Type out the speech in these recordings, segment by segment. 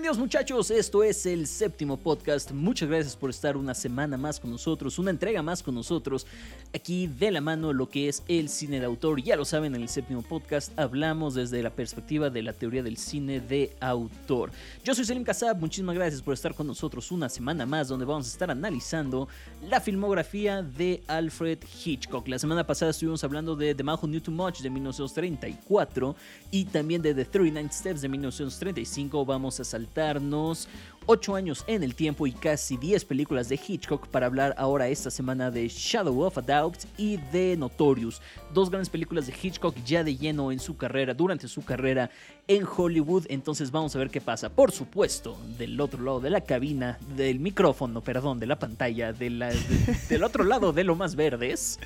Bienvenidos muchachos, esto es el séptimo podcast. Muchas gracias por estar una semana más con nosotros, una entrega más con nosotros, aquí de la mano lo que es el cine de autor. Ya lo saben, en el séptimo podcast hablamos desde la perspectiva de la teoría del cine de autor. Yo soy Selim Kassab, muchísimas gracias por estar con nosotros una semana más donde vamos a estar analizando la filmografía de Alfred Hitchcock. La semana pasada estuvimos hablando de The Man Who Knew Too Much de 1934 y también de The 39 Steps de 1935. Vamos a saltarnos 8 años en el tiempo y casi 10 películas de Hitchcock para hablar ahora esta semana de Shadow of a Doubt y de Notorious, dos grandes películas de Hitchcock ya de lleno en su carrera, durante su carrera en Hollywood, entonces vamos a ver qué pasa. Por supuesto, del otro lado de la cabina, del micrófono, perdón, de la pantalla, de la, de, del otro lado de lo más verdes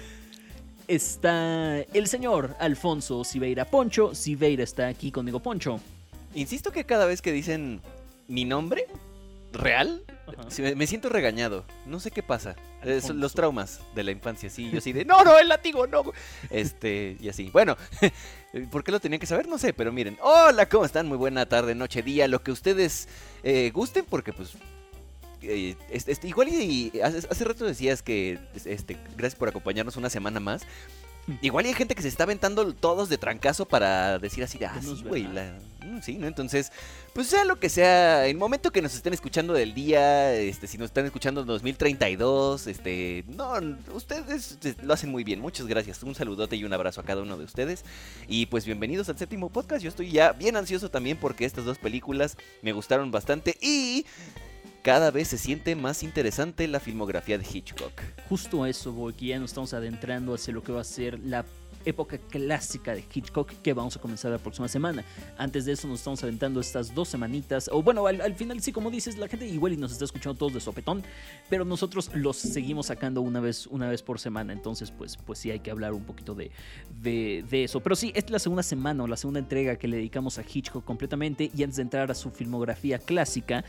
está el señor Alfonso Siveira Poncho. Siveira está aquí conmigo, Poncho. Insisto que cada vez que dicen mi nombre real, me, me siento regañado. No sé qué pasa. Eh, son los traumas de la infancia, sí. Yo así de, no, no, el látigo, no. Este, y así. Bueno, ¿por qué lo tenía que saber? No sé, pero miren. Hola, ¿cómo están? Muy buena tarde, noche, día, lo que ustedes eh, gusten, porque pues eh, este, este, igual y, y hace, hace, rato decías que este, gracias por acompañarnos una semana más. Igual hay gente que se está aventando todos de trancazo para decir así de, ah, sí, güey, mm, sí, ¿no? Entonces, pues sea lo que sea, el momento que nos estén escuchando del día, este, si nos están escuchando en 2032, este, no, ustedes lo hacen muy bien, muchas gracias, un saludote y un abrazo a cada uno de ustedes, y pues bienvenidos al séptimo podcast, yo estoy ya bien ansioso también porque estas dos películas me gustaron bastante y cada vez se siente más interesante la filmografía de Hitchcock. Justo a eso voy, que ya nos estamos adentrando hacia lo que va a ser la época clásica de Hitchcock que vamos a comenzar la próxima semana. Antes de eso nos estamos aventando estas dos semanitas, o bueno, al, al, final sí, como dices, la gente igual y nos está escuchando todos de sopetón, pero nosotros los seguimos sacando una vez, una vez por semana, entonces pues, pues sí hay que hablar un poquito de, de, eso. Pero sí, es la segunda semana o la segunda entrega que le dedicamos a Hitchcock completamente y antes de entrar a su filmografía clásica,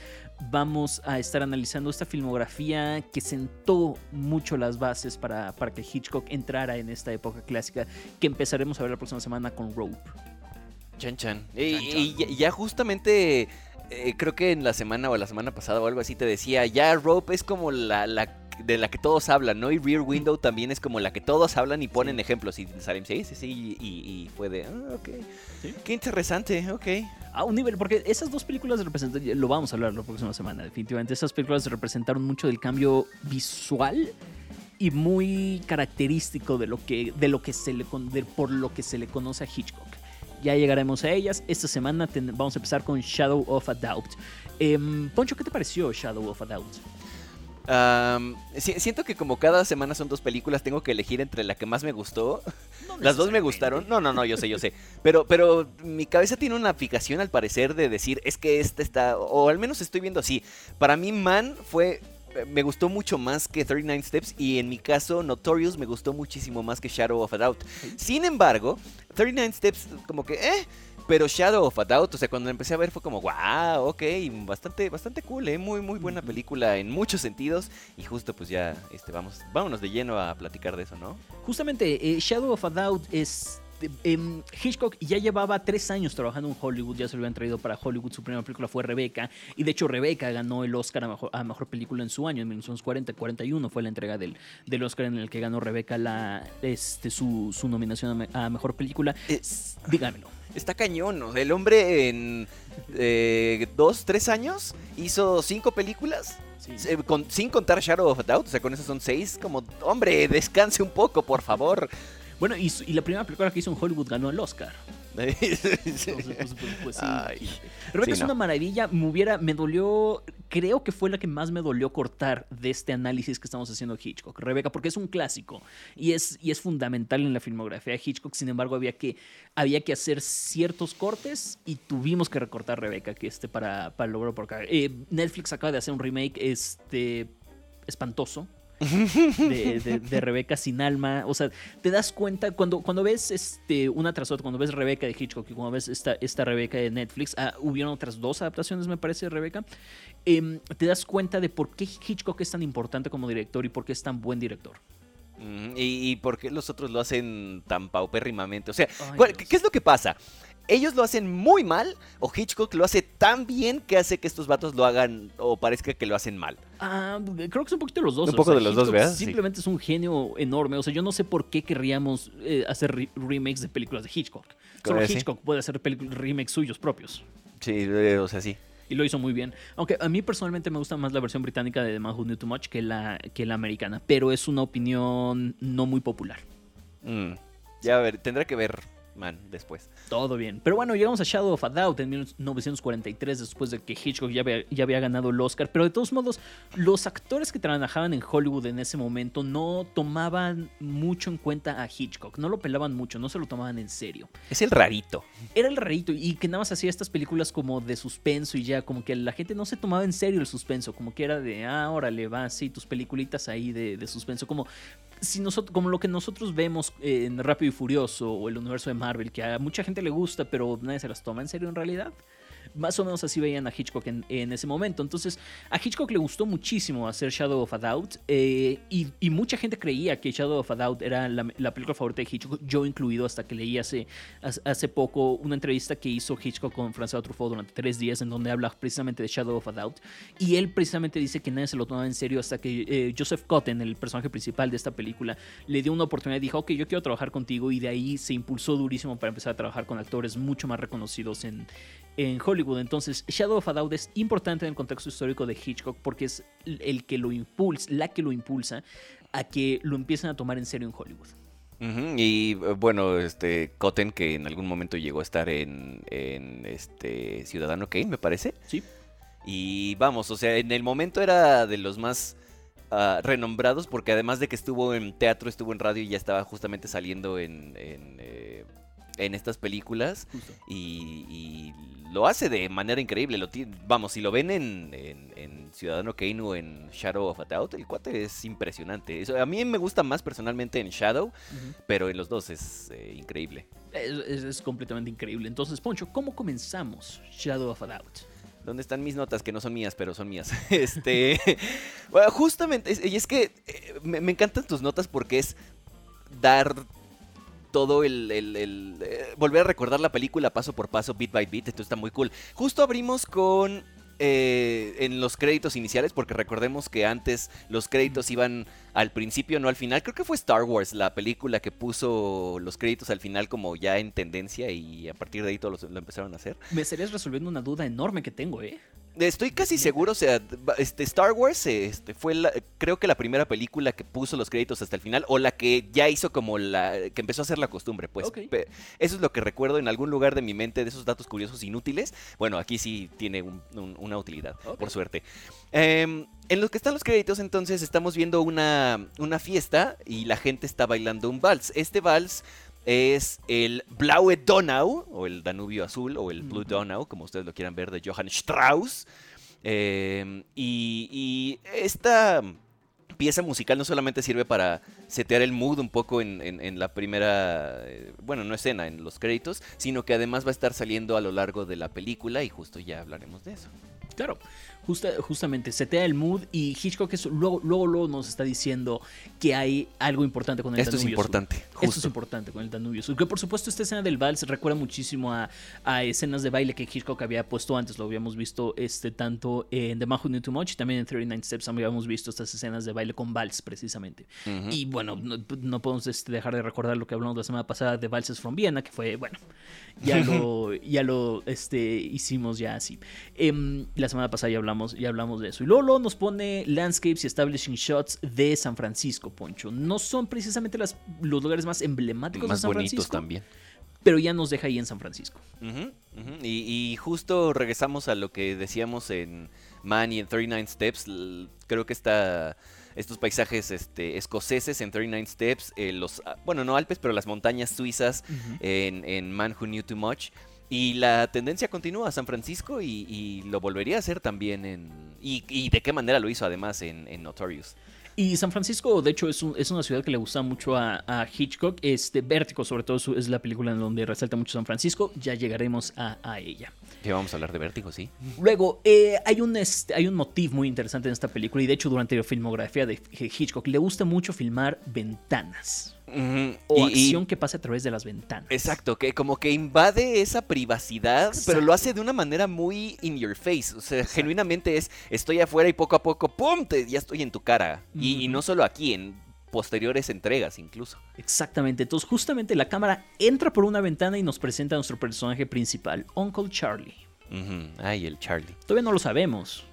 vamos a estar analizando esta filmografía que sentó mucho las bases para, para que Hitchcock entrara en esta época clásica que empezaremos a ver la próxima semana con Rope. Chan Chan. Y, y ya justamente eh, creo que en la semana o la semana pasada o algo así te decía, ya Rope es como la, la de la que todos hablan, ¿no? Y Rear Window también es como la que todos hablan y ponen sí. ejemplos. Y Salem, sí, sí, sí, y, y fue de, ah, ok. ¿Sí? Qué interesante, ok. A un nivel, porque esas dos películas representan, lo vamos a hablar la próxima semana, definitivamente. Esas películas representaron mucho del cambio visual y muy característico de lo que, de lo que se le, de, por lo que se le conoce a Hitchcock. Ya llegaremos a ellas. Esta semana ten, vamos a empezar con Shadow of a Doubt. Eh, Poncho, ¿qué te pareció Shadow of a Doubt? Um, siento que como cada semana son dos películas, tengo que elegir entre la que más me gustó. No Las dos me gustaron. No, no, no, yo sé, yo sé. Pero, pero mi cabeza tiene una fijación al parecer de decir, es que esta está, o al menos estoy viendo así. Para mí, Man fue me gustó mucho más que 39 Steps y en mi caso Notorious me gustó muchísimo más que Shadow of a Doubt. Sin embargo, 39 Steps como que, eh, pero Shadow of a Doubt, o sea, cuando la empecé a ver fue como, wow, ok, bastante, bastante cool, ¿eh? muy, muy buena película en muchos sentidos. Y justo pues ya, este, vamos, vámonos de lleno a platicar de eso, ¿no? Justamente, eh, Shadow of a Doubt es eh, Hitchcock ya llevaba tres años trabajando en Hollywood, ya se lo habían traído para Hollywood, su primera película fue Rebeca, y de hecho Rebeca ganó el Oscar a mejor, a mejor película en su año, en 1940-41 fue la entrega del, del, Oscar en el que ganó Rebeca la, este, su, su nominación a, mejor película. Es, Dígamelo. Está cañón, ¿no? El hombre en eh, dos, tres años hizo cinco películas. Sí. Eh, con, sin contar Shadow of a Doubt, o sea, con eso son seis. Como, hombre, descanse un poco, por favor. Bueno, y, y, la primera película que hizo en Hollywood ganó el Oscar. Entonces, pues, pues, pues, sí. Rebeca sí, es no. una maravilla. Me hubiera, me dolió, creo que fue la que más me dolió cortar de este análisis que estamos haciendo Hitchcock. Rebeca, porque es un clásico y es, y es fundamental en la filmografía de Hitchcock. Sin embargo, había que, había que hacer ciertos cortes y tuvimos que recortar Rebeca que este para, para lograrlo por acá. Eh, Netflix acaba de hacer un remake este, espantoso de, de, de, Rebeca sin alma. O sea, te das cuenta cuando, cuando ves este, una tras otra, cuando ves Rebeca de Hitchcock y cuando ves esta, esta Rebeca de Netflix, ah, hubieron otras dos adaptaciones, me parece, de Rebeca. Eh, te das cuenta de por qué Hitchcock es tan importante como director y por qué es tan buen director. ¿Y, ¿Y, por qué los otros lo hacen tan paupérrimamente? O sea, Ay, ¿qué, ¿qué es lo que pasa? Ellos lo hacen muy mal o Hitchcock lo hace tan bien que hace que estos vatos lo hagan o parezca que lo hacen mal. Ah, creo que es un poquito de los dos. Un poco de los dos, ¿verdad? Simplemente es un genio enorme. O sea, yo no sé por qué querríamos eh, hacer remakes de películas de Hitchcock. Solo Hitchcock puede hacer remakes suyos propios. Sí, eh, o sea, sí. Y lo hizo muy bien. Aunque a mí personalmente me gusta más la versión británica de The Man Who Knew Too Much que la, que la americana. Pero es una opinión no muy popular. Mm. Ya a ver, tendrá que ver man después. Todo bien. Pero bueno, llegamos a Shadow of a Doubt en 1943, después de que Hitchcock ya había, ya había, ganado el Oscar. Pero de todos modos, los actores que trabajaban en Hollywood en ese momento no tomaban mucho en cuenta a Hitchcock. No lo pelaban mucho, no se lo tomaban en serio. Es el rarito. Era el rarito y que nada más hacía estas películas como de suspenso y ya, como que la gente no se tomaba en serio el suspenso, como que era de, ah, órale, va, sí, tus peliculitas ahí de, de suspenso, como si nosotros, como lo que nosotros vemos en Rápido y Furioso o el universo de Marvel, que a mucha gente le gusta, pero nadie se las toma en serio en realidad. Más o menos así veían a Hitchcock en, ese momento. Entonces, a Hitchcock le gustó muchísimo hacer Shadow of a Doubt. Eh, y, mucha gente creía que Shadow of a Doubt era la, película favorita de Hitchcock, yo incluido, hasta que leí hace, hace poco una entrevista que hizo Hitchcock con François Truffaut durante tres días, en donde habla precisamente de Shadow of a Doubt. Y él precisamente dice que nadie se lo tomaba en serio hasta que eh, Joseph Cotten, el personaje principal de esta película, le dio una oportunidad y dijo, ok, yo quiero trabajar contigo. Y de ahí se impulsó durísimo para empezar a trabajar con actores mucho más reconocidos en, en Hollywood. Entonces, Shadow of a Doubt es importante en el contexto histórico de Hitchcock porque es el que lo impulsa, la que lo impulsa a que lo empiecen a tomar en serio en Hollywood. Y eh, bueno, este Cotton, que en algún momento llegó a estar en, este Ciudadano Kane, me parece. Sí. Y vamos, o sea, en el momento era de los más ah, renombrados, porque además de que estuvo en teatro, estuvo en radio y ya estaba justamente saliendo en, en, eh, estas películas. Y, lo hace de manera increíble. Lo vamos, si lo ven en, Ciudadano Kane o en Shadow of a Doubt, el cuate es impresionante. a mí me gusta más personalmente en Shadow, pero en los dos es eh, increíble. Es, completamente increíble. Entonces, Poncho, ¿cómo comenzamos Shadow of a Doubt? ¿Dónde están mis notas? Que no son mías, pero son mías. Este. bueno, justamente. Y es, que eh, me, encantan tus notas porque es dar todo el, eh, volver a recordar la película paso por paso, bit by bit, esto está muy cool. Justo abrimos con eh, en los créditos iniciales, porque recordemos que antes los créditos iban al principio, no al final. Creo que fue Star Wars la película que puso los créditos al final como ya en tendencia y a partir de ahí todos lo, empezaron a hacer. Me estarías resolviendo una duda enorme que tengo, ¿eh? Estoy casi seguro, o sea, este, Star Wars este, fue la, creo que la primera película que puso los créditos hasta el final, o la que ya hizo como la, que empezó a hacer la costumbre, pues. Eso es lo que recuerdo en algún lugar de mi mente de esos datos curiosos inútiles. Bueno, aquí sí tiene una utilidad, por suerte. Em, en los que están los créditos, entonces, estamos viendo una, una fiesta y la gente está bailando un vals. Este vals es el Blaue Donau, o el Danubio Azul, o el Blue Donau, como ustedes lo quieran ver, de Johann Strauss. Em, y, esta pieza musical no solamente sirve para setear el mood un poco en, la primera, eh, bueno, no escena, en los créditos, sino que además va a estar saliendo a lo largo de la película y justo ya hablaremos de eso. Claro, Justa, justamente setea el mood y Hitchcock luego, luego, luego nos está diciendo que hay algo importante con el Esto es importante. Esto es importante con el Danubio Que por supuesto esta escena del vals recuerda muchísimo a, escenas de baile que Hitchcock había puesto antes. Lo habíamos visto este, tanto en The Man Who Knew Too Much y también en 39 Steps habíamos visto estas escenas de baile con vals precisamente. Y bueno, no, podemos este, dejar de recordar lo que hablamos la semana pasada de Valses from Vienna, que fue, bueno, ya lo, ya lo este, hicimos ya así. Em, la semana pasada ya hablamos y hablamos de eso. Y Lolo nos pone landscapes y establishing shots de San Francisco, Poncho. No son precisamente las, los lugares más emblemáticos de San bonitos también. Pero ya nos deja ahí en San Francisco. Y, justo regresamos a lo que decíamos en Man y en 39 Steps. Creo que está estos paisajes este, escoceses en 39 Steps, eh, los, ah, bueno, no Alpes, pero las montañas suizas en, en, Man Who Knew Too Much. Y la tendencia continúa a San Francisco y, lo volvería a hacer también en... Y, de qué manera lo hizo además en, Notorious. Y San Francisco, de hecho, es, es, una ciudad que le gusta mucho a, Hitchcock. Este Vértigo, sobre todo, es la película en donde resalta mucho San Francisco. Ya llegaremos a, ella. Vamos a hablar de Vértigo, sí. Luego, eh, hay, un, este, hay un motivo muy interesante en esta película y de hecho durante la filmografía de Hitchcock le gusta mucho filmar ventanas. O acción que pasa a través de las ventanas. Exacto, que como que invade esa privacidad, pero lo hace de una manera muy in your face. O sea, genuinamente es, estoy afuera y poco a poco, ¡pum! ya estoy en tu cara. y, no solo aquí, en posteriores entregas incluso. Exactamente, entonces justamente la cámara entra por una ventana y nos presenta a nuestro personaje principal, Uncle Charlie. Ay, el Charlie. Todavía no lo sabemos,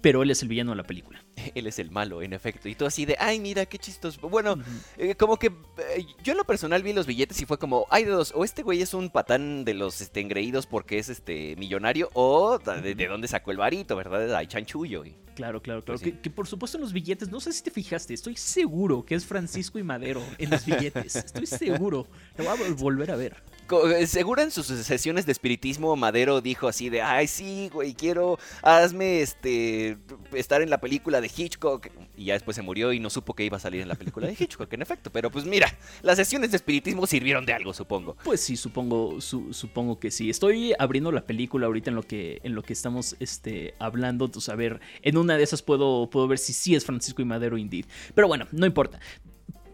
pero él es el villano de la película. él es el malo, en efecto. Y tú así de, ay, mira, qué chistoso. Bueno, eh, como que eh, yo en lo personal vi los billetes y fue como, ay, de dos, o este güey es un patán de los este, engreídos porque es este millonario, o de, dónde sacó el varito, ¿verdad? Ay, chanchullo. Claro, claro, claro. Pues que, por supuesto en los billetes, no sé si te fijaste, estoy seguro que es Francisco y Madero en los billetes. Estoy seguro. Lo voy a volver a ver. Eh, seguro en sus sesiones de espiritismo, Madero dijo así de, ay, sí, güey, quiero, hazme este, estar en la película de Hitchcock. Y ya después se murió y no supo que iba a salir en la película de Hitchcock, en efecto. Pero pues mira, las sesiones de espiritismo sirvieron de algo, supongo. Pues sí, supongo, supongo que sí. Estoy abriendo la película ahorita en lo que, en lo que estamos este, hablando. Entonces, a ver, en una de esas puedo, puedo ver si sí es Francisco y Madero indeed. Pero bueno, no importa.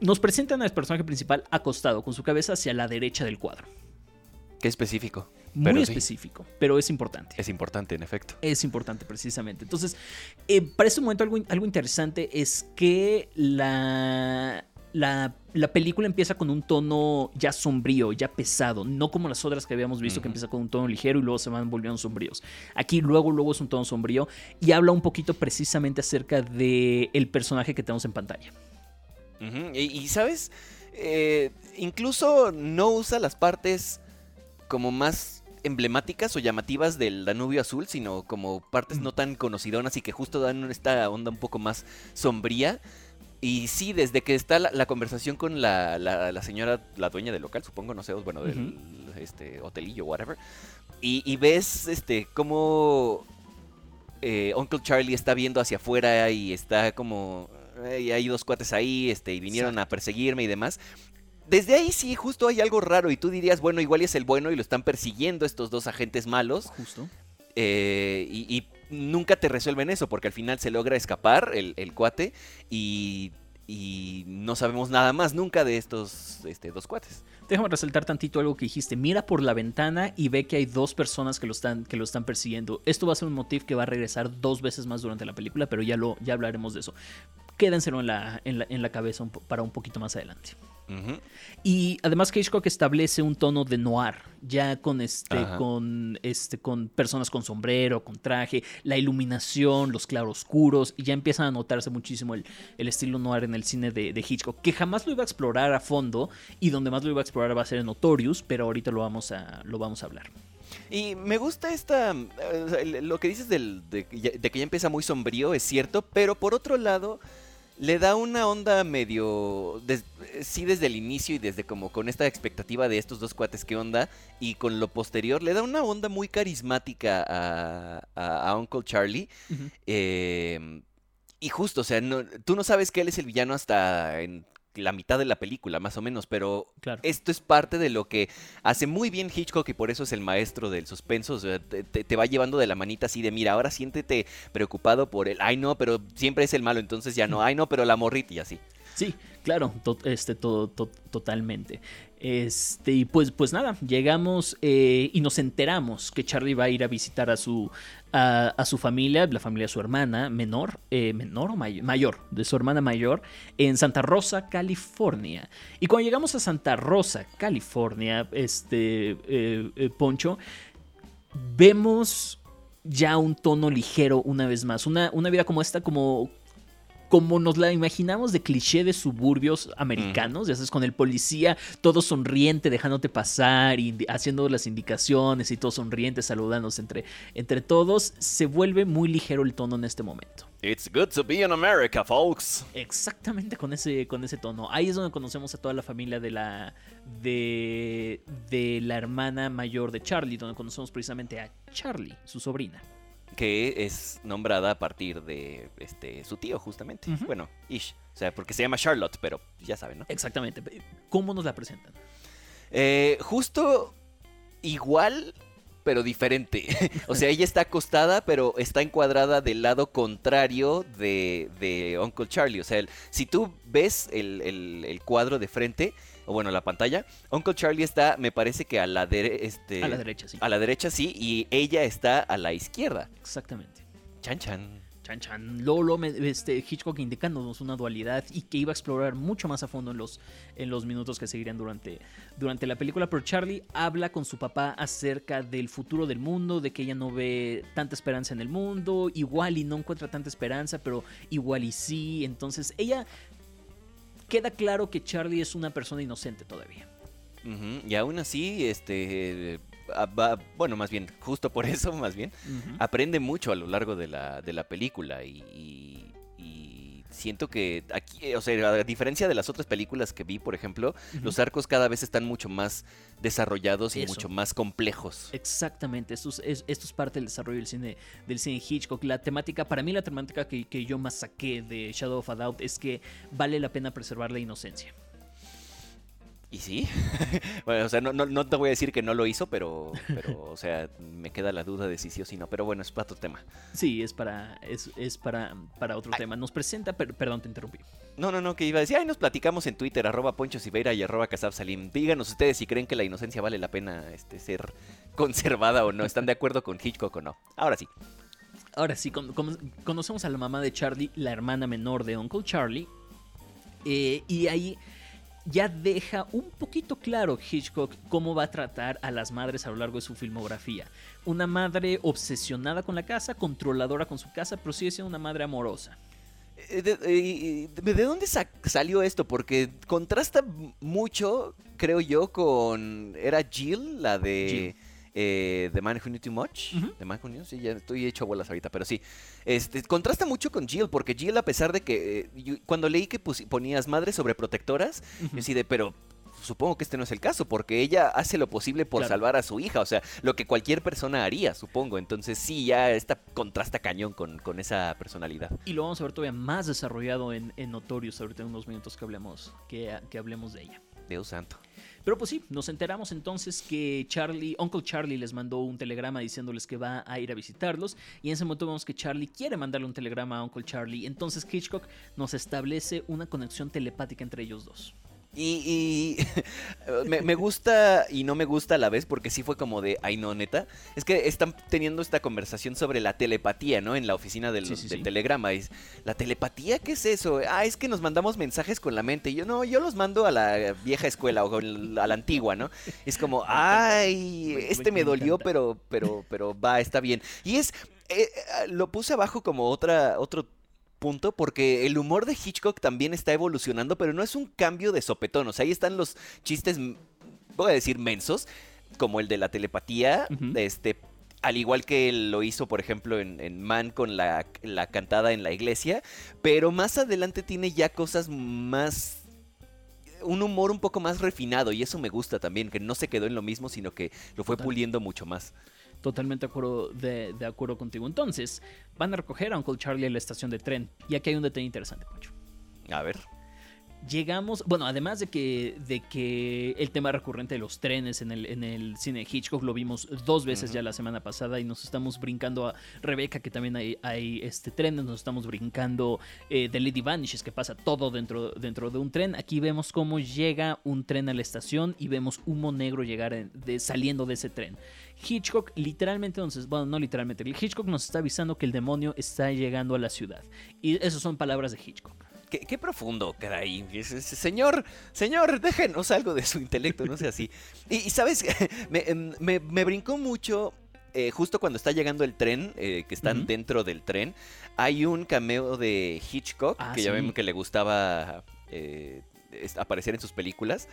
Nos presentan al personaje principal acostado, con su cabeza hacia la derecha del cuadro. Qué específico. Muy específico, pero es importante. Es importante, en efecto. Es importante, precisamente. Entonces, eh, para este momento algo, algo interesante es que la, la, película empieza con un tono ya sombrío, ya pesado, no como las otras que habíamos visto que empieza con un tono ligero y luego se van volviendo sombríos. Aquí luego, luego es un tono sombrío y habla un poquito precisamente acerca del el personaje que tenemos en pantalla. Y, sabes, eh, incluso no usa las partes como más emblemáticas o llamativas del Danubio Azul, sino como partes mm. no tan conocidonas y que justo dan esta onda un poco más sombría. Y sí, desde que está la, conversación con la, la, señora, la dueña del local, supongo, no sé, bueno, del este, hotelillo, whatever. Y, ves este cómo eh, Uncle Charlie está viendo hacia afuera y está como... hay dos cuates ahí, este, y vinieron a perseguirme y demás desde ahí sí, justo hay algo raro y tú dirías, bueno, igual es el bueno y lo están persiguiendo estos dos agentes malos. Justo. Eh, y, nunca te resuelven eso porque al final se logra escapar el, cuate y, no sabemos nada más nunca de estos este, dos cuates. Déjame resaltar tantito algo que dijiste. Mira por la ventana y ve que hay dos personas que lo están, que lo están persiguiendo. Esto va a ser un motivo que va a regresar dos veces más durante la película, pero ya, lo, ya hablaremos de eso. Quédenselo en la, en la, en la cabeza para un poquito más adelante. Y además Hitchcock establece un tono de noir, ya con este, con este, con personas con sombrero, con traje, la iluminación, los claroscuros, y ya empiezan a notarse muchísimo el, estilo noir en el cine de, Hitchcock, que jamás lo iba a explorar a fondo, y donde más lo iba a explorar va a ser en Notorious, pero ahorita lo vamos a, lo vamos a hablar. Y me gusta esta. Eh, lo que dices de, de, que ya empieza muy sombrío, es cierto, pero por otro lado le da una onda medio, sí desde el inicio y desde como con esta expectativa de estos dos cuates, qué onda, y con lo posterior le da una onda muy carismática a, Uncle Charlie. Em, y justo, o sea, tú no sabes que él es el villano hasta en la mitad de la película, más o menos, pero esto es parte de lo que hace muy bien Hitchcock y por eso es el maestro del suspenso. te, va llevando de la manita así de, mira, ahora siéntete preocupado por él. Ay, no, pero siempre es el malo, entonces ya no. Ay, no, pero la morrita y así. Sí, claro, este, todo, totalmente. Este, y pues, pues nada, llegamos eh, y nos enteramos que Charlie va a ir a visitar a su, a, su familia, la familia de su hermana menor, eh, menor o mayor, de su hermana mayor, en Santa Rosa, California. Y cuando llegamos a Santa Rosa, California, este, eh, Poncho, vemos ya un tono ligero una vez más. Una, una vida como esta, como, como nos la imaginamos de cliché de suburbios americanos, ya sabes, con el policía todo sonriente dejándote pasar y haciendo las indicaciones y todo sonriente saludándose entre, entre todos, se vuelve muy ligero el tono en este momento. It's good to be in America, folks. Exactamente con ese, con ese tono. Ahí es donde conocemos a toda la familia de la, de, de la hermana mayor de Charlie, donde conocemos precisamente a Charlie, su sobrina que es nombrada a partir de este su tío, justamente. Bueno, Ish. O sea, porque se llama Charlotte, pero ya saben, ¿no? Exactamente. ¿Cómo nos la presentan? Eh, justo igual, pero diferente. o sea, ella está acostada, pero está encuadrada del lado contrario de, de Uncle Charlie. O sea, si tú ves el, cuadro de frente, o bueno, la pantalla, Uncle Charlie está, me parece que a la, este, a la derecha, sí. A la derecha, sí, y ella está a la izquierda. Exactamente. Chan, chan. Chan Chan. Lolo, este, Hitchcock indicándonos una dualidad y que iba a explorar mucho más a fondo en los, en los minutos que seguirían durante, durante la película. Pero Charlie habla con su papá acerca del futuro del mundo, de que ella no ve tanta esperanza en el mundo, igual y no encuentra tanta esperanza, pero igual y sí. Entonces ella queda claro que Charlie es una persona inocente todavía. Y aún así, este Ah, bueno, más bien, justo por eso, más bien, aprende mucho a lo largo de la, de la película y, siento que aquí, o sea, a diferencia de las otras películas que vi, por ejemplo, los arcos cada vez están mucho más desarrollados y mucho más complejos. Exactamente, esto es, esto es parte del desarrollo del cine, del cine Hitchcock. La temática, para mí la temática que, que yo más saqué de Shadow of a Doubt es que vale la pena preservar la inocencia. Y sí, bueno, o sea, no, no, te voy a decir que no lo hizo, pero, pero, o sea, me queda la duda de si sí o si no. Pero bueno, es para otro tema. Sí, es para, es, es para, para otro tema. Nos presenta, perdón, te interrumpí. No, no, no, que iba a decir, ahí nos platicamos en Twitter, arroba Poncho Siveira y arroba Casab Salim. Díganos ustedes si creen que la inocencia vale la pena este, ser conservada o no. ¿Están de acuerdo con Hitchcock o no? Ahora sí. Ahora sí, conocemos a la mamá de Charlie, la hermana menor de Uncle Charlie. Eh, y ahí ya deja un poquito claro Hitchcock cómo va a tratar a las madres a lo largo de su filmografía. Una madre obsesionada con la casa, controladora con su casa, pero sigue siendo una madre amorosa. Eh, eh, ¿De, dónde salió esto? Porque contrasta mucho, creo yo, con... ¿Era Jill, la de eh, The Man Who Knew Too Much. The Man Who Knew, sí, ya estoy hecho bolas ahorita, pero sí. Este, contrasta mucho con Jill, porque Jill, a pesar de que eh, cuando leí que ponías madres sobreprotectoras, protectoras, yo así de, pero supongo que este no es el caso, porque ella hace lo posible por salvar a su hija, o sea, lo que cualquier persona haría, supongo. Entonces sí, ya está contrasta cañón con, con esa personalidad. Y lo vamos a ver todavía más desarrollado en, en Notorious ahorita en unos minutos que hablemos, que, que hablemos de ella. Dios santo. Pero pues sí, nos enteramos entonces que Charlie, Uncle Charlie les mandó un telegrama diciéndoles que va a ir a visitarlos y en ese momento vemos que Charlie quiere mandarle un telegrama a Uncle Charlie. Entonces Hitchcock nos establece una conexión telepática entre ellos dos. Y, me, gusta y no me gusta a la vez porque sí fue como de, ay no, neta. Es que están teniendo esta conversación sobre la telepatía, ¿no? En la oficina del, telegrama. Y, ¿La telepatía qué es eso? Ah, es que nos mandamos mensajes con la mente. Y yo no, yo los mando a la vieja escuela o a la antigua, ¿no? Es como, ay, este me dolió, pero, pero, pero va, está bien. Y es, eh, eh, lo puse abajo como otra, otro punto porque el humor de Hitchcock también está evolucionando, pero no es un cambio de sopetón. O sea, ahí están los chistes, voy a decir, mensos, como el de la telepatía, este, al igual que lo hizo, por ejemplo, en, Man con la, la, cantada en la iglesia, pero más adelante tiene ya cosas más... Un humor un poco más refinado y eso me gusta también, que no se quedó en lo mismo, sino que lo fue puliendo mucho más. Totalmente de acuerdo, de, acuerdo contigo. Entonces, van a recoger a Uncle Charlie en la estación de tren. Y aquí hay un detalle interesante, Poncho. A ver llegamos, bueno, además de que, de que el tema recurrente de los trenes en el, en el cine Hitchcock lo vimos dos veces ya la semana pasada y nos estamos brincando a Rebeca, que también hay, hay este, trenes, nos estamos brincando eh, de Lady Vanishes, que pasa todo dentro, dentro de un tren. Aquí vemos cómo llega un tren a la estación y vemos humo negro llegar de, saliendo de ese tren. Hitchcock literalmente, entonces, bueno, no literalmente, Hitchcock nos está avisando que el demonio está llegando a la ciudad. Y esas son palabras de Hitchcock. Qué, profundo queda ahí. Señor, señor, déjenos algo de su intelecto, no sé así. Y, sabes, em, me, me, brincó mucho eh, justo cuando está llegando el tren, eh, que están dentro del tren, hay un cameo de Hitchcock, ah, que ya vemos que le gustaba eh, aparecer en sus películas.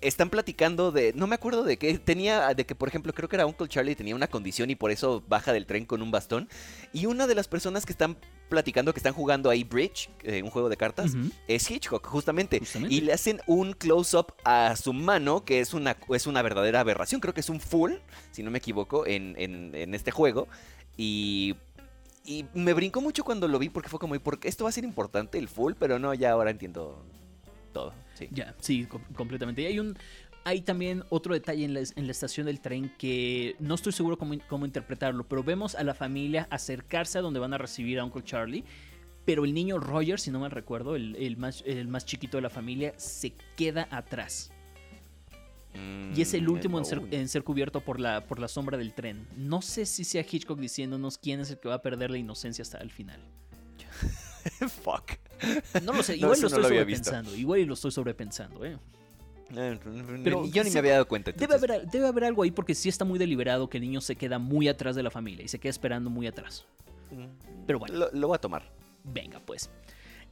Están platicando de, no me acuerdo de qué, tenía, de que por ejemplo creo que era Uncle Charlie tenía una condición y por eso baja del tren con un bastón. Y una de las personas que están platicando, que están jugando ahí Bridge, eh, un juego de cartas, es Hitchcock, justamente. Y le hacen un close-up a su mano, que es una, es una verdadera aberración. Creo que es un full, si no me equivoco, en, en, este juego. Y y me brincó mucho cuando lo vi porque fue como, porque esto va a ser importante el full, pero no, ya ahora entiendo todo. Sí. Ya, sí, completamente. Y hay un, hay también otro detalle en la, estación del tren que no estoy seguro cómo, interpretarlo, pero vemos a la familia acercarse a donde van a recibir a Uncle Charlie. Pero el niño Roger, si no me recuerdo, el, más, el más chiquito de la familia, se queda atrás. y es el mm, último en ser, cubierto por la, por la sombra del tren. No sé si sea Hitchcock diciéndonos quién es el que va a perder la inocencia hasta el final. Fuck. No lo sé, igual lo estoy sobrepensando. Igual lo estoy sobrepensando, eh. Pero yo ni me había dado cuenta. Debe haber, debe haber, algo ahí porque sí está muy deliberado que el niño se queda muy atrás de la familia y se queda esperando muy atrás. Mm. Pero bueno. Lo, lo voy a tomar. Venga, pues.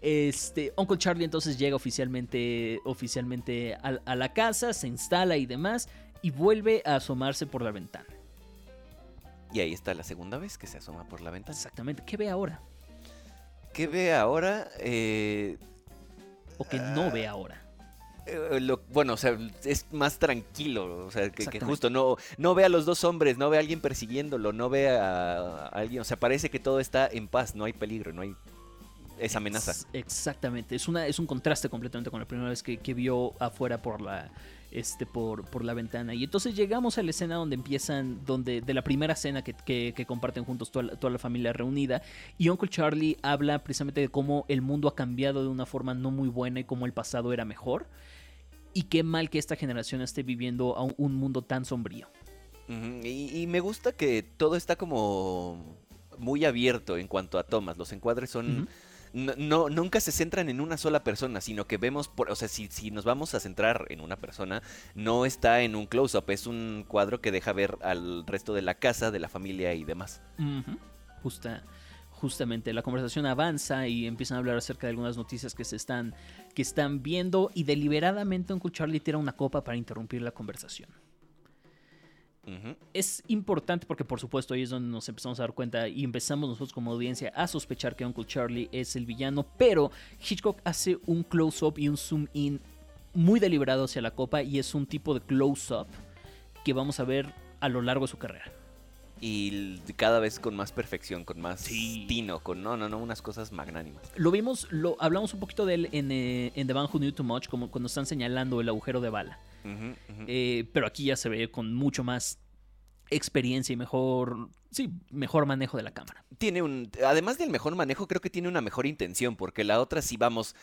Este, Uncle Charlie entonces llega oficialmente, oficialmente a, a, la casa, se instala y demás, y vuelve a asomarse por la ventana. Y ahí está la segunda vez que se asoma por la ventana. Exactamente. ¿Qué ve ahora? ¿Qué ve ahora? Eh, o que no ve ahora. Eh, bueno, o sea, es más tranquilo, o sea, que, justo no, no ve a los dos hombres, no ve a alguien persiguiéndolo, no ve a, alguien, o sea, parece que todo está en paz, no hay peligro, no hay esa amenaza. Exactamente, es, una, es un contraste completamente con la primera vez que, que vio afuera por la, este, por, por la ventana. Y entonces llegamos a la escena donde empiezan, donde, de la primera escena que, comparten juntos toda la, toda la, familia reunida. Y Uncle Charlie habla precisamente de cómo el mundo ha cambiado de una forma no muy buena y cómo el pasado era mejor. Y qué mal que esta generación esté viviendo a un, mundo tan sombrío. y, me gusta que todo está como muy abierto en cuanto a tomas. Los encuadres son no, nunca se centran en una sola persona, sino que vemos, por, o sea, si, si nos vamos a centrar en una persona, no está en un close-up, es un cuadro que deja ver al resto de la casa, de la familia y demás. Justa, justamente la conversación avanza y empiezan a hablar acerca de algunas noticias que se están, que están viendo y deliberadamente Uncle Charlie tira una copa para interrumpir la conversación. Es importante porque por supuesto ahí es donde nos empezamos a dar cuenta y empezamos nosotros como audiencia a sospechar que Uncle Charlie es el villano, pero Hitchcock hace un close-up y un zoom in muy deliberado hacia la copa y es un tipo de close-up que vamos a ver a lo largo de su carrera. Y cada vez con más perfección, con más tino, con no, no, no, unas cosas magnánimas. Lo vimos, lo hablamos un poquito de él en, eh, en The Van Who Knew Too Much, como cuando están señalando el agujero de bala. Eh, pero aquí ya se ve con mucho más experiencia y mejor, sí, mejor manejo de la cámara. Tiene un, además del mejor manejo, creo que tiene una mejor intención, porque la otra sí vamos,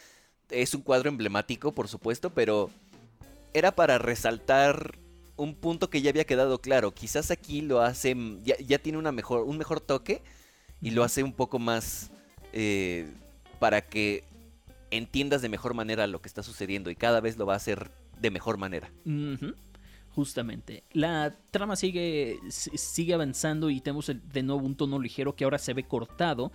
es un cuadro emblemático, por supuesto, pero era para resaltar un punto que ya había quedado claro. Quizás aquí lo hace, ya, tiene una mejor, un mejor toque y lo hace un poco más eh, para que entiendas de mejor manera lo que está sucediendo y cada vez lo va a hacer de mejor manera. Justamente. La trama sigue, sigue avanzando y tenemos de nuevo un tono ligero que ahora se ve cortado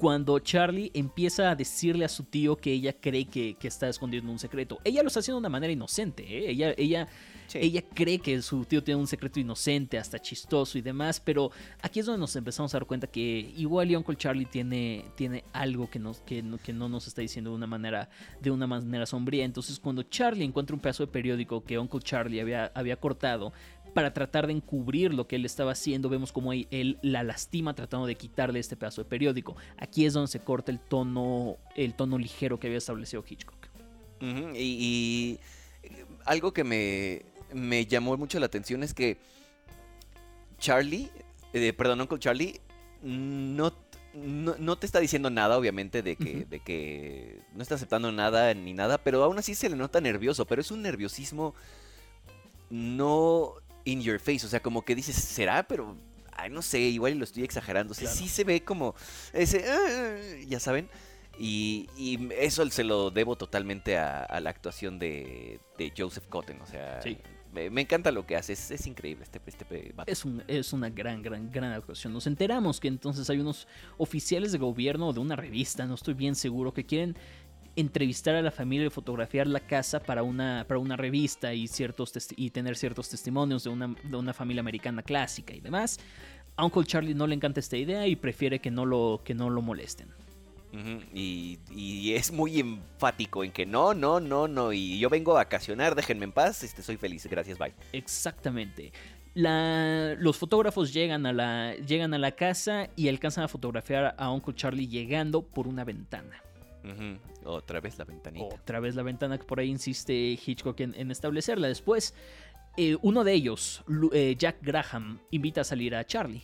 cuando Charlie empieza a decirle a su tío que ella cree que, está escondiendo un secreto. Ella lo está haciendo de una manera inocente, ¿eh? ella, ella, ella cree que su tío tiene un secreto inocente, hasta chistoso y demás, pero aquí es donde nos empezamos a dar cuenta que igual y Uncle Charlie tiene, tiene algo que, nos, que, que no nos está diciendo de una, manera, de una manera sombría. Entonces cuando Charlie encuentra un pedazo de periódico que Uncle Charlie había, había cortado, para tratar de encubrir lo que él estaba haciendo. Vemos como él la lastima tratando de quitarle este pedazo de periódico. Aquí es donde se corta el tono, el tono ligero que había establecido Hitchcock. y, algo que me, me, llamó mucho la atención es que Charlie, eh, perdón, Uncle Charlie, no, no, te está diciendo nada, obviamente, de que, de que no está aceptando nada ni nada, pero aún así se le nota nervioso, pero es un nerviosismo no in your face. O sea, como que dices, ¿será? Pero, ay, no sé, igual lo estoy exagerando. O sea, sí se ve como ese, ah", ya saben. Y, eso se lo debo totalmente a, la actuación de, Joseph Cotten. O sea, me, encanta lo que hace. Es, increíble este, este es, un, es una gran, gran, gran actuación. Nos enteramos que entonces hay unos oficiales de gobierno de una revista, no estoy bien seguro, que quieren entrevistar a la familia y fotografiar la casa para una, para una revista y, ciertos y tener ciertos testimonios de una, de una familia americana clásica y demás. A Uncle Charlie no le encanta esta idea y prefiere que no lo, que no lo molesten. Y, y, es muy enfático en que no, no, no, no. Y yo vengo a vacacionar, déjenme en paz, este, soy feliz, gracias, bye. Exactamente. La, los fotógrafos llegan a, la, llegan a la casa y alcanzan a fotografiar a Uncle Charlie llegando por una ventana. Otra vez la ventanita. Otra vez la ventana que por ahí insiste Hitchcock en, establecerla. Después, eh, uno de ellos, eh, Jack Graham, invita a salir a Charlie.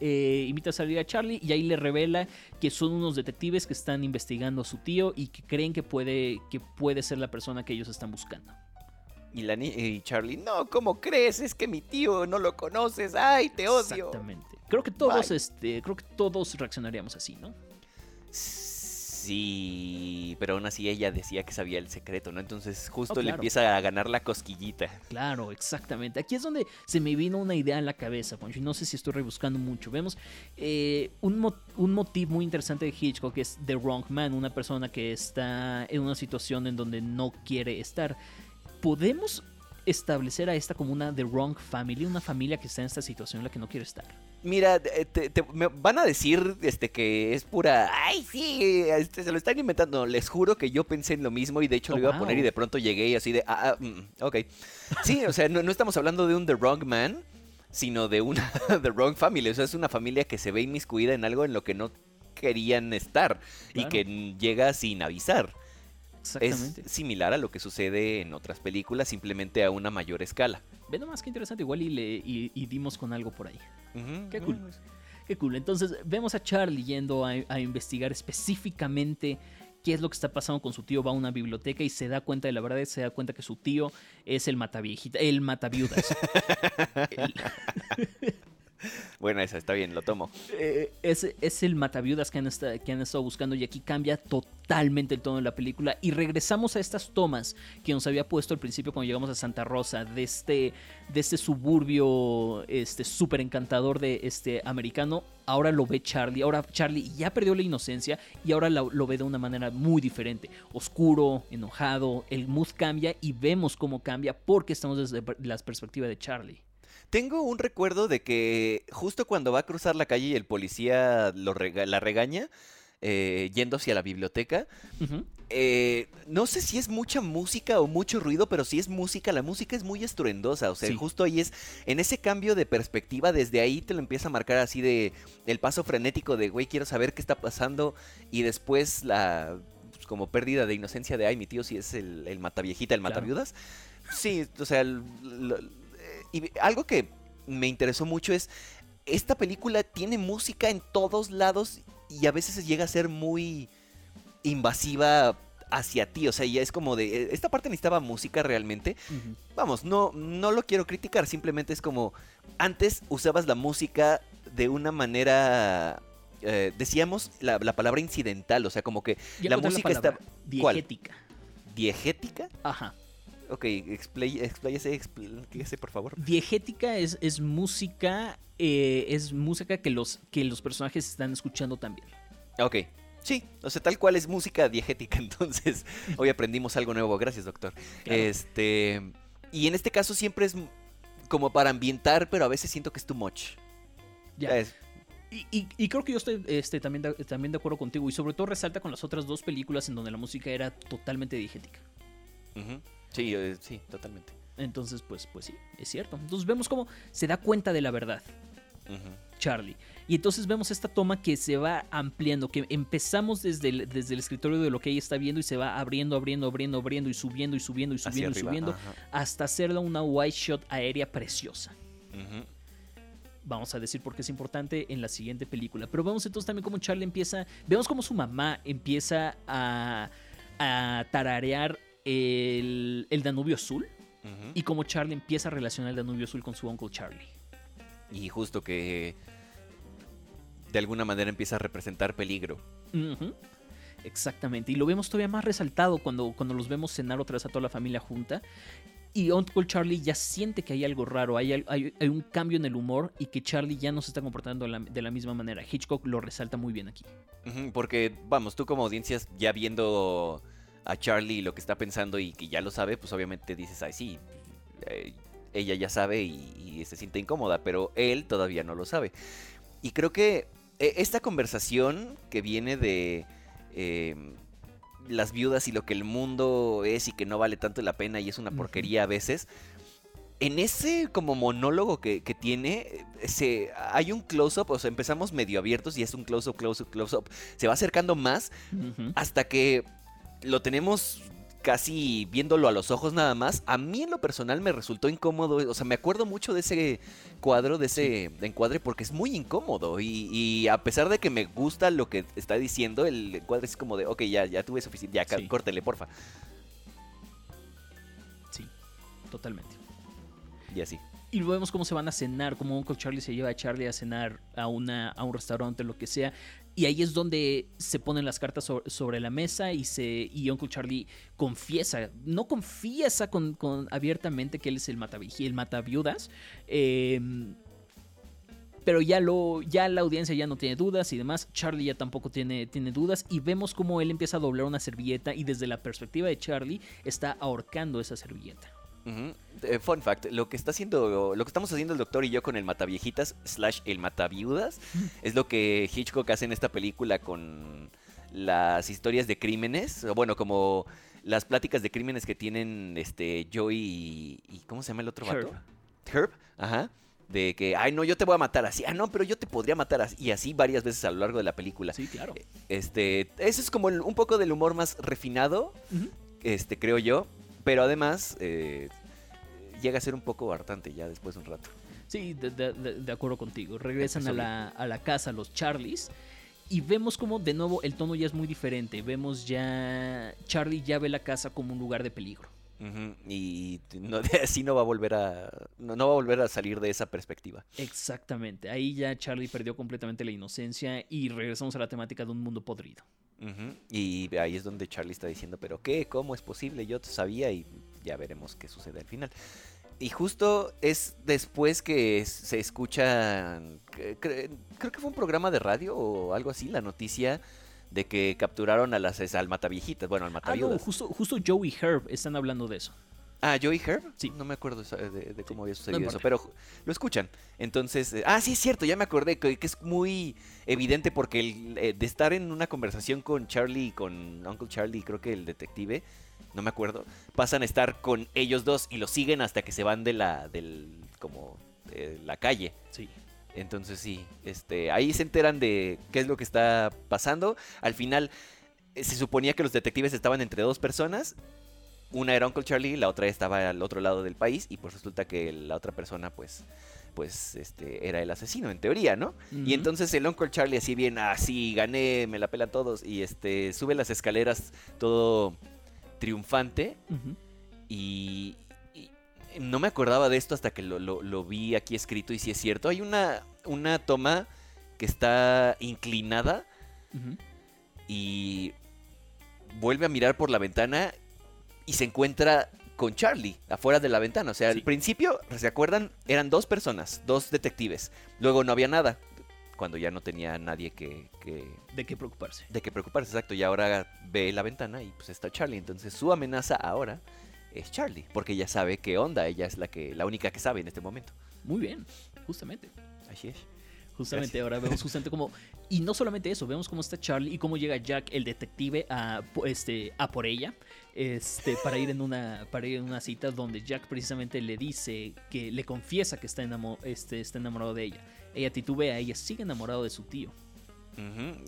Eh, invita a salir a Charlie y ahí le revela que son unos detectives que están investigando a su tío y que creen que puede, que puede ser la persona que ellos están buscando. Y, la y Charlie, no, ¿cómo crees? Es que mi tío no lo conoces. ¡Ay, te odio! Exactamente. Creo que todos, este, creo que todos reaccionaríamos así, ¿no? Sí, pero aún así ella decía que sabía el secreto, ¿no? Entonces justo oh, le empieza a ganar la cosquillita. Claro, exactamente. Aquí es donde se me vino una idea en la cabeza, Poncho, y no sé si estoy rebuscando mucho. Vemos eh, un, un motivo muy interesante de Hitchcock que es The Wrong Man, una persona que está en una situación en donde no quiere estar. ¿Podemos establecer a esta como una The Wrong Family, una familia que está en esta situación en la que no quiere estar? Mira, te, me van a decir este que es pura. Ay, sí, este, se lo están inventando. Les juro que yo pensé en lo mismo y de hecho lo iba a poner y de pronto llegué y así de. Ah, ah mm, ok. Sí, o sea, no, estamos hablando de un The Wrong Man, sino de una The Wrong Family. O sea, es una familia que se ve inmiscuida en algo en lo que no querían estar y que llega sin avisar. Es similar a lo que sucede en otras películas, simplemente a una mayor escala. Ve nomás que interesante, igual y, le, y dimos con algo por ahí. Qué cool. Qué cool. Entonces vemos a Charlie yendo a, investigar específicamente qué es lo que está pasando con su tío. Va a una biblioteca y se da cuenta de la verdad, se da cuenta que su tío es el mataviejita, el mataviudas. el... Bueno, esa está bien, lo tomo. Eh, es, es, el mataviudas que han, han estado buscando y aquí cambia totalmente el tono de la película. Y regresamos a estas tomas que nos había puesto al principio cuando llegamos a Santa Rosa, de este, de este suburbio este, súper encantador de este americano. Ahora lo ve Charlie, ahora Charlie ya perdió la inocencia y ahora lo, lo ve de una manera muy diferente. Oscuro, enojado, el mood cambia y vemos cómo cambia porque estamos desde la perspectiva de Charlie. Tengo un recuerdo de que justo cuando va a cruzar la calle y el policía lo la regaña, eh, yendo hacia la biblioteca. Eh, no sé si es mucha música o mucho ruido, pero si es música, la música es muy estruendosa. O sea, justo ahí es, en ese cambio de perspectiva, desde ahí te lo empieza a marcar así de el paso frenético de, güey, quiero saber qué está pasando. Y después la pues, como pérdida de inocencia de, ay, mi tío sí es el, el mataviejita, el mataviudas. Sí, o sea, y algo que me interesó mucho es, esta película tiene música en todos lados y a veces llega a ser muy invasiva hacia ti, o sea, ya es como de, eh, esta parte necesitaba música realmente. Vamos, no, no lo quiero criticar, simplemente es como, antes usabas la música de una manera, eh, decíamos la, palabra incidental, o sea, como que la música está... Diegética. ¿Diegética? Ajá. Ok, expláyese, por favor. Diegética es, es música, eh, es música que los, que los personajes están escuchando también. Ok, Sí, o sea, tal cual es música diegética, entonces hoy aprendimos algo nuevo, gracias doctor. Este, y en este caso siempre es como para ambientar, pero a veces siento que es too much. Ya. Y, y, creo que yo estoy este, también, de, también de acuerdo contigo, y sobre todo resalta con las otras dos películas en donde la música era totalmente diegética. Eh, sí, totalmente. Entonces, pues, pues sí, es cierto. Entonces vemos cómo se da cuenta de la verdad. Charlie. Y entonces vemos esta toma que se va ampliando, que empezamos desde el, desde el escritorio de lo que ella está viendo y se va abriendo, abriendo, abriendo, abriendo y subiendo y subiendo y subiendo y subiendo hasta hacerla una white shot aérea preciosa. Vamos a decir por qué es importante en la siguiente película. Pero vemos entonces también cómo Charlie empieza, vemos cómo su mamá empieza a, a tararear el, Danubio Azul y cómo Charlie empieza a relacionar el Danubio Azul con su Uncle Charlie. Y justo que de alguna manera empieza a representar peligro. Exactamente. Y lo vemos todavía más resaltado cuando, cuando los vemos cenar otra vez a toda la familia junta. Y Uncle Charlie ya siente que hay algo raro, hay, hay, un cambio en el humor y que Charlie ya no se está comportando de la, misma manera. Hitchcock lo resalta muy bien aquí. porque, vamos, tú como audiencias ya viendo a Charlie lo que está pensando y que ya lo sabe, pues obviamente dices, ay, sí, eh, ella ya sabe y, se siente incómoda, pero él todavía no lo sabe. Y creo que eh, esta conversación que viene de em, las viudas y lo que el mundo es y que no vale tanto la pena y es una porquería a veces, en ese como monólogo que, tiene, se, hay un close-up, o sea, empezamos medio abiertos y es un close-up, close-up, close-up. Se va acercando más hasta que lo tenemos casi viéndolo a los ojos nada más. A mí en lo personal me resultó incómodo, o sea, me acuerdo mucho de ese cuadro, de ese encuadre, porque es muy incómodo. Y, a pesar de que me gusta lo que está diciendo, el encuadre es como de, ok, ya, ya tuve suficiente, ya córtele, porfa. Sí, totalmente. Y así. Y vemos cómo se van a cenar, cómo Uncle Charlie se lleva a Charlie a cenar a, una, a un restaurante, lo que sea. Y ahí es donde se ponen las cartas sobre, la mesa y, se, y Uncle Charlie confiesa, no confiesa con, abiertamente que él es el, el mataviudas. Eh, pero ya, lo, ya la audiencia ya no tiene dudas y demás. Charlie ya tampoco tiene, tiene dudas. Y vemos cómo él empieza a doblar una servilleta y desde la perspectiva de Charlie está ahorcando esa servilleta. Eh, fun fact, lo que está haciendo, lo que estamos haciendo el doctor y yo con el mataviejitas slash el mataviudas es lo que Hitchcock hace en esta película con las historias de crímenes, bueno, como las pláticas de crímenes que tienen este Joey y, ¿cómo se llama el otro vato? Herb, ajá. De que, ay, no, yo te voy a matar así. Ah, no, pero yo te podría matar así. Y así varias veces a lo largo de la película. Sí, claro. Este, ese es como un poco del humor más refinado, este, creo yo. Pero además, eh, llega a ser un poco hartante ya después de un rato. Sí, de, acuerdo contigo. Regresan a la, a la, casa los Charlies. Y vemos como de nuevo el tono ya es muy diferente. Vemos ya. Charlie ya ve la casa como un lugar de peligro. Y no, así no va a volver a. No, va a volver a salir de esa perspectiva. Exactamente. Ahí ya Charlie perdió completamente la inocencia. Y regresamos a la temática de un mundo podrido. Y ahí es donde Charlie está diciendo, pero ¿qué? ¿Cómo es posible? Yo sabía y ya veremos qué sucede al final. Y justo es después que se escucha, creo que fue un programa de radio o algo así, la noticia de que capturaron a las al mataviejitas, bueno, al ah, justo, justo Joe y Herb están hablando de eso. Ah, Joey Herb. Sí. No me acuerdo de, cómo había sucedido eso, pero lo escuchan. Entonces, eh, ah, sí es cierto, ya me acordé que, es muy evidente porque el, eh, de estar en una conversación con Charlie, con Uncle Charlie, creo que el detective, no me acuerdo, pasan a estar con ellos dos y lo siguen hasta que se van de la, del, como, de la calle. Sí. Entonces sí, este, ahí se enteran de qué es lo que está pasando. Al final eh, se suponía que los detectives estaban entre dos personas una era Uncle Charlie, la otra estaba al otro lado del país y pues resulta que la otra persona pues pues este era el asesino en teoría, ¿no? Y entonces el Uncle Charlie así bien, así ah, gané, me la pelan todos y este sube las escaleras todo triunfante y, no me acordaba de esto hasta que lo, vi aquí escrito y si es cierto, hay una una toma que está inclinada y vuelve a mirar por la ventana y se encuentra con Charlie afuera de la ventana. O sea, al principio, ¿se acuerdan? Eran dos personas, dos detectives. Luego no había nada, cuando ya no tenía nadie que, De qué preocuparse. De qué preocuparse, exacto. Y ahora ve la ventana y pues está Charlie. Entonces su amenaza ahora es Charlie, porque ella sabe qué onda, ella es la, que, la única que sabe en este momento. Muy bien, justamente. Así es. Justamente ahora vemos justamente como... Y no solamente eso, vemos cómo está Charlie y cómo llega Jack, el detective, a, este, a por ella este, para, ir en una, para ir en una cita donde Jack precisamente le dice que le confiesa que está, este, está enamorado de ella. Ella titubea, ella sigue enamorado de su tío.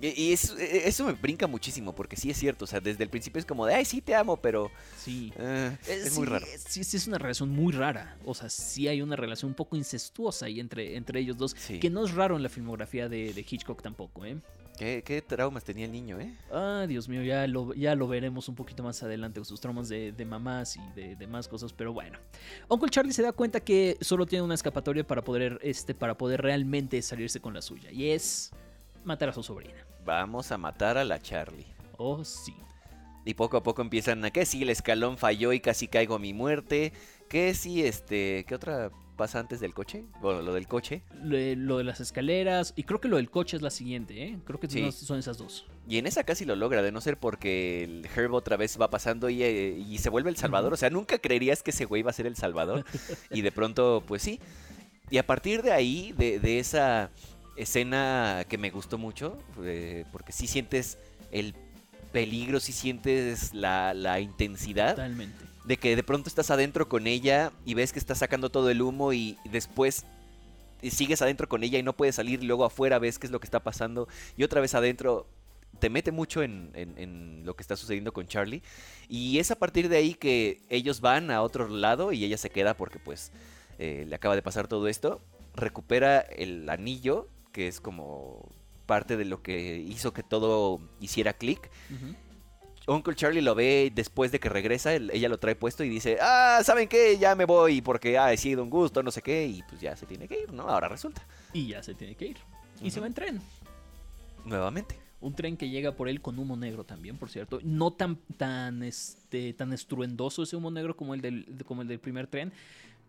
Y, e, eso, me brinca muchísimo, porque sí es cierto, o sea, desde el principio es como de, ay, sí te amo, pero... Sí. Eh, es, muy raro. Sí, sí, es una relación muy rara. O sea, sí hay una relación un poco incestuosa ahí entre, entre ellos dos, que no es raro en la filmografía de, Hitchcock tampoco, ¿eh? ¿Qué, traumas tenía el niño, eh? Ah, Dios mío, ya lo, ya lo veremos un poquito más adelante con sus traumas de, mamás y de, más cosas, pero bueno. Uncle Charlie se da cuenta que solo tiene una escapatoria para poder, este, para poder realmente salirse con la suya, y es matar a su sobrina. Vamos a matar a la Charlie. Oh, sí. Y poco a poco empiezan a que si el escalón falló y casi caigo a mi muerte. Que si este, ¿qué otra pasa antes del coche? Bueno, lo del coche. Lo, de las escaleras. Y creo que lo del coche es la siguiente, ¿eh? Creo que son esas dos. Y en esa casi lo logra, de no ser porque el Herb otra vez va pasando y, eh, se vuelve el Salvador. O sea, nunca creerías que ese güey va a ser el Salvador. y de pronto, pues sí. Y a partir de ahí, de, de esa escena que me gustó mucho, eh, porque si sientes el peligro, si sientes la, intensidad. Totalmente. de que de pronto estás adentro con ella y ves que está sacando todo el humo y después sigues adentro con ella y no puedes salir, luego afuera ves qué es lo que está pasando y otra vez adentro te mete mucho en, lo que está sucediendo con Charlie. Y es a partir de ahí que ellos van a otro lado y ella se queda porque pues eh, le acaba de pasar todo esto. Recupera el anillo, que es como parte de lo que hizo que todo hiciera clic. Uncle Charlie lo ve después de que regresa, ella lo trae puesto y dice, ah, ¿saben qué? Ya me voy porque ha sido un gusto, no sé qué, y pues ya se tiene que ir, ¿no? Ahora resulta. Y ya se tiene que ir. Y se va en tren. Nuevamente. Un tren que llega por él con humo negro también, por cierto. No tan, tan, este, tan estruendoso ese humo negro como el, del, como el del primer tren.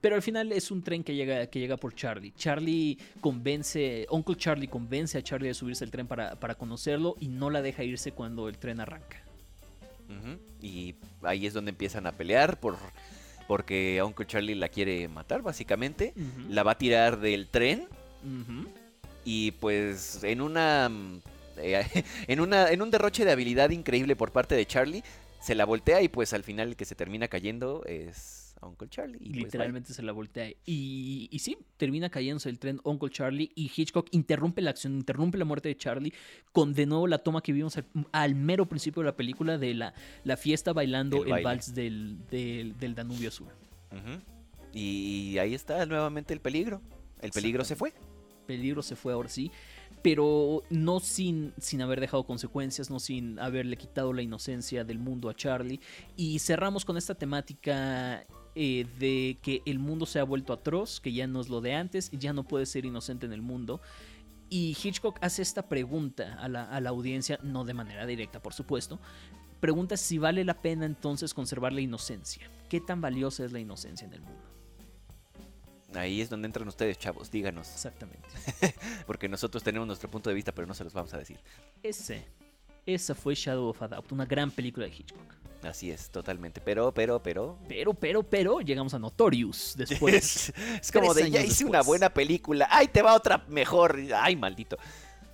Pero al final es un tren que llega, que llega por Charlie. Charlie convence, Uncle Charlie convence a Charlie de subirse al tren para, para conocerlo y no la deja irse cuando el tren arranca. Y ahí es donde empiezan a pelear por porque Uncle Charlie la quiere matar, básicamente. La va a tirar del tren. Y pues en una eh, en, una, en un derroche de habilidad increíble por parte de Charlie, se la voltea y pues al final el que se termina cayendo es Uncle Charlie. Y pues, Literalmente se la voltea. Y, y, sí, termina cayéndose el tren Uncle Charlie y Hitchcock interrumpe la acción, interrumpe la muerte de Charlie con de nuevo la toma que vimos al, mero principio de la película de la, la fiesta bailando el, vals del, del, Danubio Azul. Y ahí está nuevamente el peligro. El peligro se fue. Peligro se fue ahora sí pero no sin, sin haber dejado consecuencias, no sin haberle quitado la inocencia del mundo a Charlie. Y cerramos con esta temática eh, de que el mundo se ha vuelto atroz, que ya no es lo de antes, y ya no puede ser inocente en el mundo. Y Hitchcock hace esta pregunta a la, a la audiencia, no de manera directa, por supuesto. Pregunta si vale la pena entonces conservar la inocencia. ¿Qué tan valiosa es la inocencia en el mundo? Ahí es donde entran ustedes, chavos, díganos. Exactamente. Porque nosotros tenemos nuestro punto de vista, pero no se los vamos a decir. Ese. Esa fue Shadow of a Doubt, una gran película de Hitchcock. Así es, totalmente. Pero, pero, pero. Pero, pero, pero, llegamos a Notorious después. es, como de ya hice una buena película. ¡Ay, te va otra mejor! ¡Ay, maldito!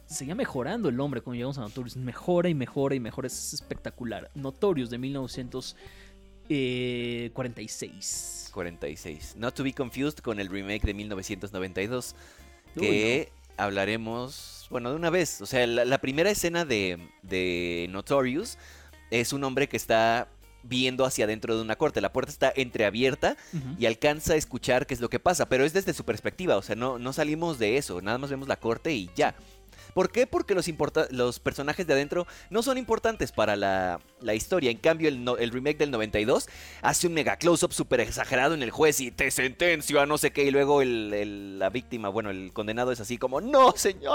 Seguía mejorando el hombre cuando llegamos a Notorious. Mejora y mejora y mejora. Es espectacular. Notorious de 1946. 46. Not to be confused con el remake de 1992. Que hablaremos, bueno, de una vez. O sea, la, primera escena de, de Notorious es un hombre que está viendo hacia adentro de una corte. La puerta está entreabierta y alcanza a escuchar qué es lo que pasa, pero es desde su perspectiva, o sea, no, no salimos de eso, nada más vemos la corte y ya. ¿Por qué? Porque los, los personajes de adentro no son importantes para la, historia. En cambio, el, el, remake del 92 hace un mega close-up súper exagerado en el juez y te sentencio a no sé qué. Y luego el, la víctima, bueno, el condenado es así como, no, señor.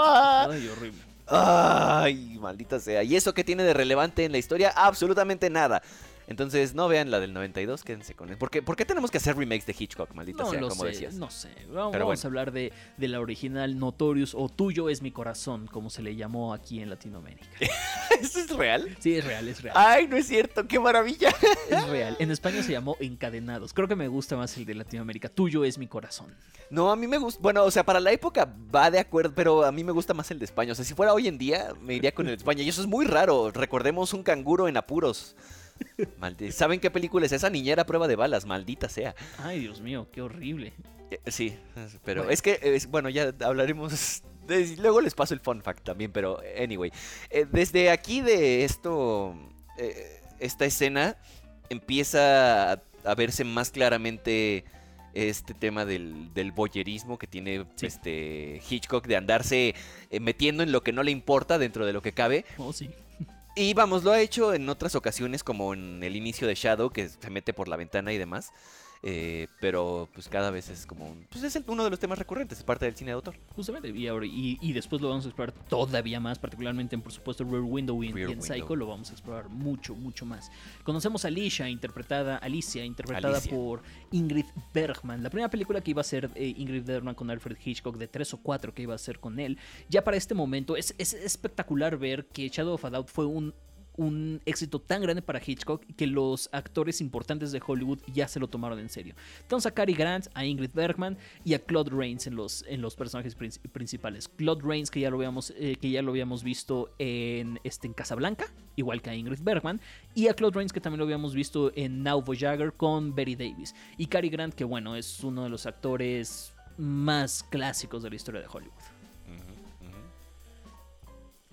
Ay, horrible. Ay, maldita sea. ¿Y eso qué tiene de relevante en la historia? Absolutamente nada. Entonces, no vean la del 92, quédense con él. ¿Por qué, tenemos que hacer remakes de Hitchcock, maldita sea, como decías? No sé, vamos, a hablar de, la original Notorious o Tuyo es mi corazón, como se le llamó aquí en Latinoamérica. ¿Eso es real? Sí, es real, es real. Ay, no es cierto, qué maravilla. Es real. En España se llamó Encadenados. Creo que me gusta más el de Latinoamérica. Tuyo es mi corazón. No, a mí me gusta. Bueno, o sea, para la época va de acuerdo, pero a mí me gusta más el de España. O sea, si fuera hoy en día, me iría con el de España. Y eso es muy raro. Recordemos un canguro en apuros. ¿Saben qué película es esa? Niñera prueba de balas, maldita sea. Ay, Dios mío, qué horrible. Eh, sí, pero es que, bueno, ya hablaremos. luego les paso el fun fact también, pero anyway. Eh, desde aquí de esto, eh, esta escena empieza a, verse más claramente este tema del, del boyerismo que tiene este Hitchcock de andarse metiendo en lo que no le importa dentro de lo que cabe. Oh, sí. Y vamos, lo ha hecho en otras ocasiones, como en el inicio de Shadow, que se mete por la ventana y demás. Eh, pero pues cada vez es como pues es uno de los temas recurrentes, es parte del cine de autor. Justamente, y, ahora, y, después lo vamos a explorar todavía más, particularmente en por supuesto Rear Window y en, Psycho lo vamos a explorar mucho, mucho más. Conocemos a Alicia, interpretada, Alicia, interpretada por Ingrid Bergman. La primera película que iba a ser eh, Ingrid Bergman con Alfred Hitchcock, de tres o cuatro que iba a ser con él. Ya para este momento es, es espectacular ver que Shadow of a Doubt fue un un éxito tan grande para Hitchcock que los actores importantes de Hollywood ya se lo tomaron en serio. Tenemos a Cary Grant, a Ingrid Bergman y a Claude Rains en los, en los personajes principales. Claude Rains, que ya lo habíamos, eh, que ya lo habíamos visto en, este, en Casablanca, igual que a Ingrid Bergman, y a Claude Rains, que también lo habíamos visto en Now Voyager con Betty Davis. Y Cary Grant, que bueno, es uno de los actores más clásicos de la historia de Hollywood.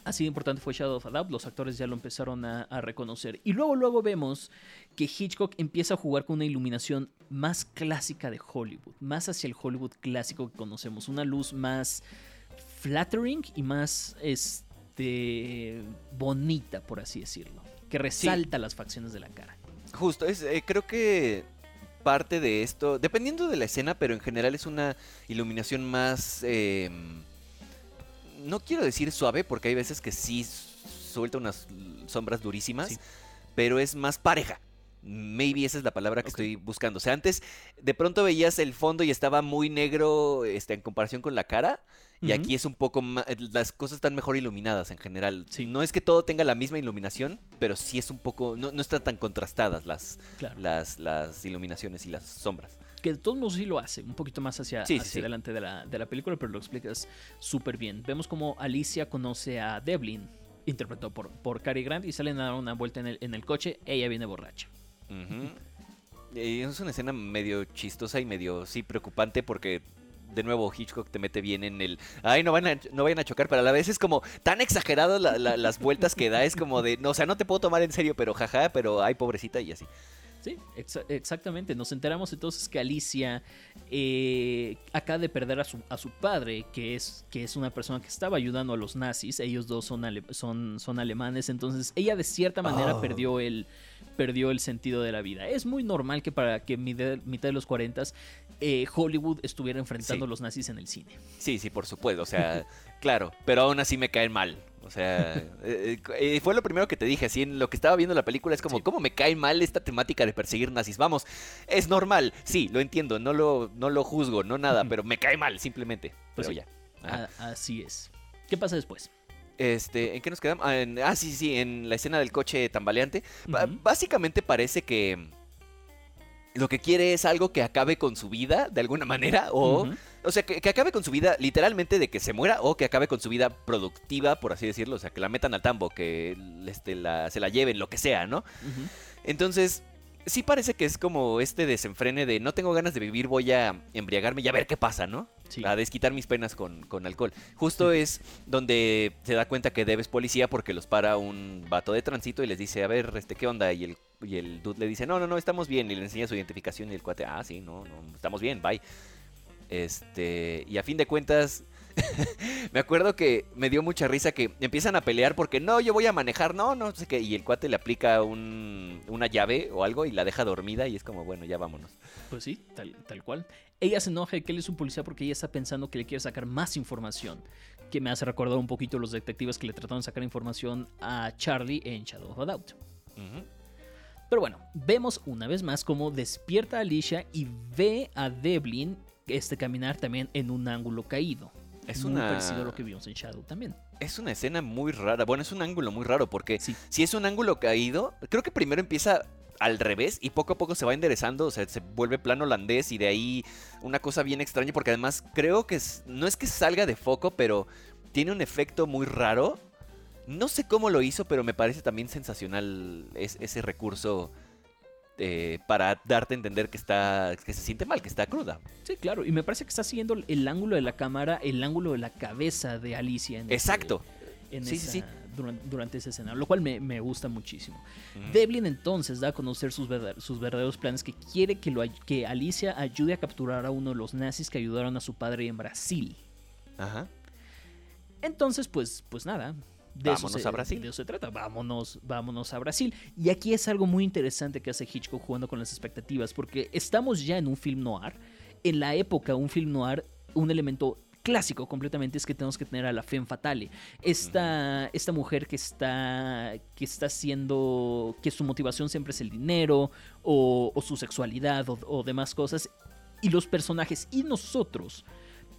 Así de importante fue Shadow of a Doubt, los actores ya lo empezaron a, reconocer. Y luego, luego vemos que Hitchcock empieza a jugar con una iluminación más clásica de Hollywood, más hacia el Hollywood clásico que conocemos, una luz más flattering y más este, bonita, por así decirlo, que resalta las facciones de la cara. Justo, es, eh, creo que parte de esto, dependiendo de la escena, pero en general es una iluminación más... Em, no quiero decir suave, porque hay veces que sí suelta unas sombras durísimas, pero es más pareja. Maybe esa es la palabra que estoy buscando. O sea, antes de pronto veías el fondo y estaba muy negro este, en comparación con la cara. Y aquí es un poco más. Las cosas están mejor iluminadas en general. No es que todo tenga la misma iluminación, pero sí es un poco. No, están tan contrastadas las, las, las iluminaciones y las sombras que de todos modos sí lo hace, un poquito más hacia, adelante de la, de la, película, pero lo explicas súper bien. Vemos como Alicia conoce a Devlin, interpretado por, por Cary Grant, y salen a dar una vuelta en el, en el coche, ella viene borracha. Es una escena medio chistosa y medio, sí, preocupante porque de nuevo Hitchcock te mete bien en el, ay, no, van a, no vayan a chocar, pero a la vez es como tan exagerado las vueltas que da, es como de, no, o sea, no te puedo tomar en serio, pero jaja, pero ay, pobrecita y así. Sí, exactamente. Nos enteramos entonces que Alicia eh, acaba de perder a su, a su padre, que es, que es una persona que estaba ayudando a los nazis. Ellos dos son, son, son alemanes. Entonces ella de cierta manera oh. perdió, el, perdió el sentido de la vida. Es muy normal que para que mitad, mitad de los 40 eh, Hollywood estuviera enfrentando a los nazis en el cine. Sí, sí, por supuesto. O sea, claro. Pero aún así me caen mal. O sea, eh, eh, fue lo primero que te dije, así en lo que estaba viendo la película es como, ¿cómo me cae mal esta temática de perseguir nazis? Vamos, es normal, sí, lo entiendo, no lo, no lo juzgo, no nada, pero me cae mal, simplemente. Pues pero ya. así es. ¿Qué pasa después? Este, ¿en qué nos quedamos? Ah, ah sí, sí, en la escena del coche tambaleante. Básicamente parece que lo que quiere es algo que acabe con su vida de alguna manera o o sea que, acabe con su vida literalmente de que se muera o que acabe con su vida productiva por así decirlo o sea que la metan al tambo que este, la, se la lleven lo que sea no entonces sí parece que es como este desenfrene de no tengo ganas de vivir voy a embriagarme y a ver qué pasa no a desquitar mis penas con, con alcohol. Justo es donde se da cuenta que debes policía porque los para un vato de tránsito y les dice a ver este qué onda y el y el dude le dice, no, no, no, estamos bien. Y le enseña su identificación y el cuate, ah, sí, no, no, estamos bien, bye. Este, y a fin de cuentas, me acuerdo que me dio mucha risa que empiezan a pelear porque no, yo voy a manejar, no, no sé qué. Y el cuate le aplica un, una llave o algo y la deja dormida y es como, bueno, ya vámonos. Pues sí, tal, tal cual. Ella se enoja de que él es un policía porque ella está pensando que le quiere sacar más información. Que me hace recordar un poquito los detectives que le trataron de sacar información a Charlie en Shadow of a Doubt. Pero bueno, vemos una vez más cómo despierta a Alicia y ve a Devlin este, caminar también en un ángulo caído. Es muy una... parecido a lo que vimos en Shadow también. Es una escena muy rara. Bueno, es un ángulo muy raro porque si es un ángulo caído, creo que primero empieza al revés y poco a poco se va enderezando, o sea, se vuelve plano holandés y de ahí una cosa bien extraña porque además creo que no es que salga de foco, pero tiene un efecto muy raro no sé cómo lo hizo, pero me parece también sensacional ese recurso eh, para darte a entender que está que se siente mal, que está cruda. Sí, claro, y me parece que está siguiendo el ángulo de la cámara, el ángulo de la cabeza de Alicia. Exacto. sí, sí, sí. Durante, esa escena, lo cual me, gusta muchísimo. Devlin entonces da a conocer sus, sus verdaderos planes que quiere que, lo, que Alicia ayude a capturar a uno de los nazis que ayudaron a su padre en Brasil. Ajá. Entonces, pues, pues nada, vámonos a Brasil. De eso se trata, vámonos, vámonos a Brasil. Y aquí es algo muy interesante que hace Hitchcock jugando con las expectativas, porque estamos ya en un film noir. En la época, un film noir, un elemento clásico completamente es que tenemos que tener a la femme fatale. Esta, esta mujer que está, que está haciendo, que su motivación siempre es el dinero o, su sexualidad o demás cosas. Y los personajes y nosotros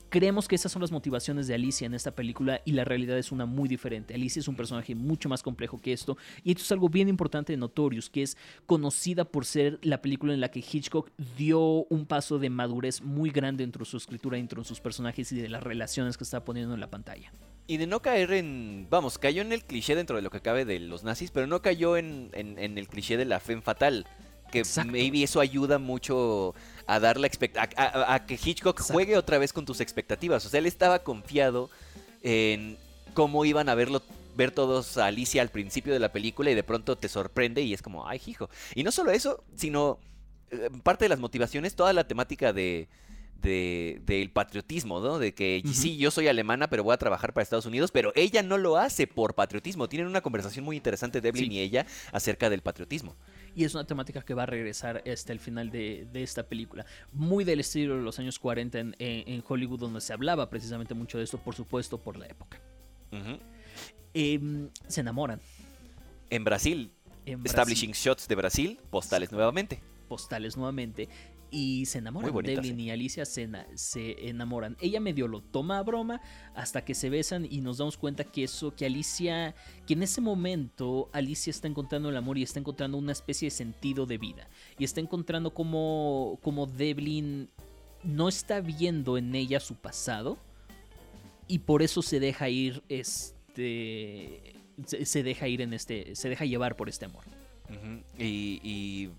Creemos que esas son las motivaciones de Alicia en esta película y la realidad es una muy diferente. Alicia es un personaje mucho más complejo que esto y esto es algo bien importante de Notorious, que es conocida por ser la película en la que Hitchcock dio un paso de madurez muy grande dentro de su escritura, dentro de sus personajes y de las relaciones que está poniendo en la pantalla. Y de no caer en. Vamos, cayó en el cliché dentro de lo que cabe de los nazis, pero no cayó en, el cliché de la fe fatal. Que maybe eso ayuda mucho a dar la a, a, que Hitchcock juegue otra vez con tus expectativas. O sea, él estaba confiado en cómo iban a verlo ver todos a Alicia al principio de la película y de pronto te sorprende y es como, ay, hijo. Y no solo eso, sino eh, parte de las motivaciones, toda la temática de, del patriotismo, ¿no? De que sí, yo soy alemana, pero voy a trabajar para Estados Unidos, pero ella no lo hace por patriotismo. Tienen una conversación muy interesante, Devlin y ella, acerca del patriotismo. Y es una temática que va a regresar hasta el final de, esta película. Muy del estilo de los años 40 en, Hollywood, donde se hablaba precisamente mucho de esto, por supuesto, por la época. Em, se enamoran. En Brasil. Establishing Shots de Brasil, postales nuevamente. Postales nuevamente y se enamoran. Devlin y Alicia se, se, enamoran. Ella medio lo toma a broma hasta que se besan y nos damos cuenta que eso, que Alicia, que en ese momento Alicia está encontrando el amor y está encontrando una especie de sentido de vida. Y está encontrando como, como Devlin no está viendo en ella su pasado y por eso se deja ir, este, se, deja ir en este, se deja llevar por este amor. y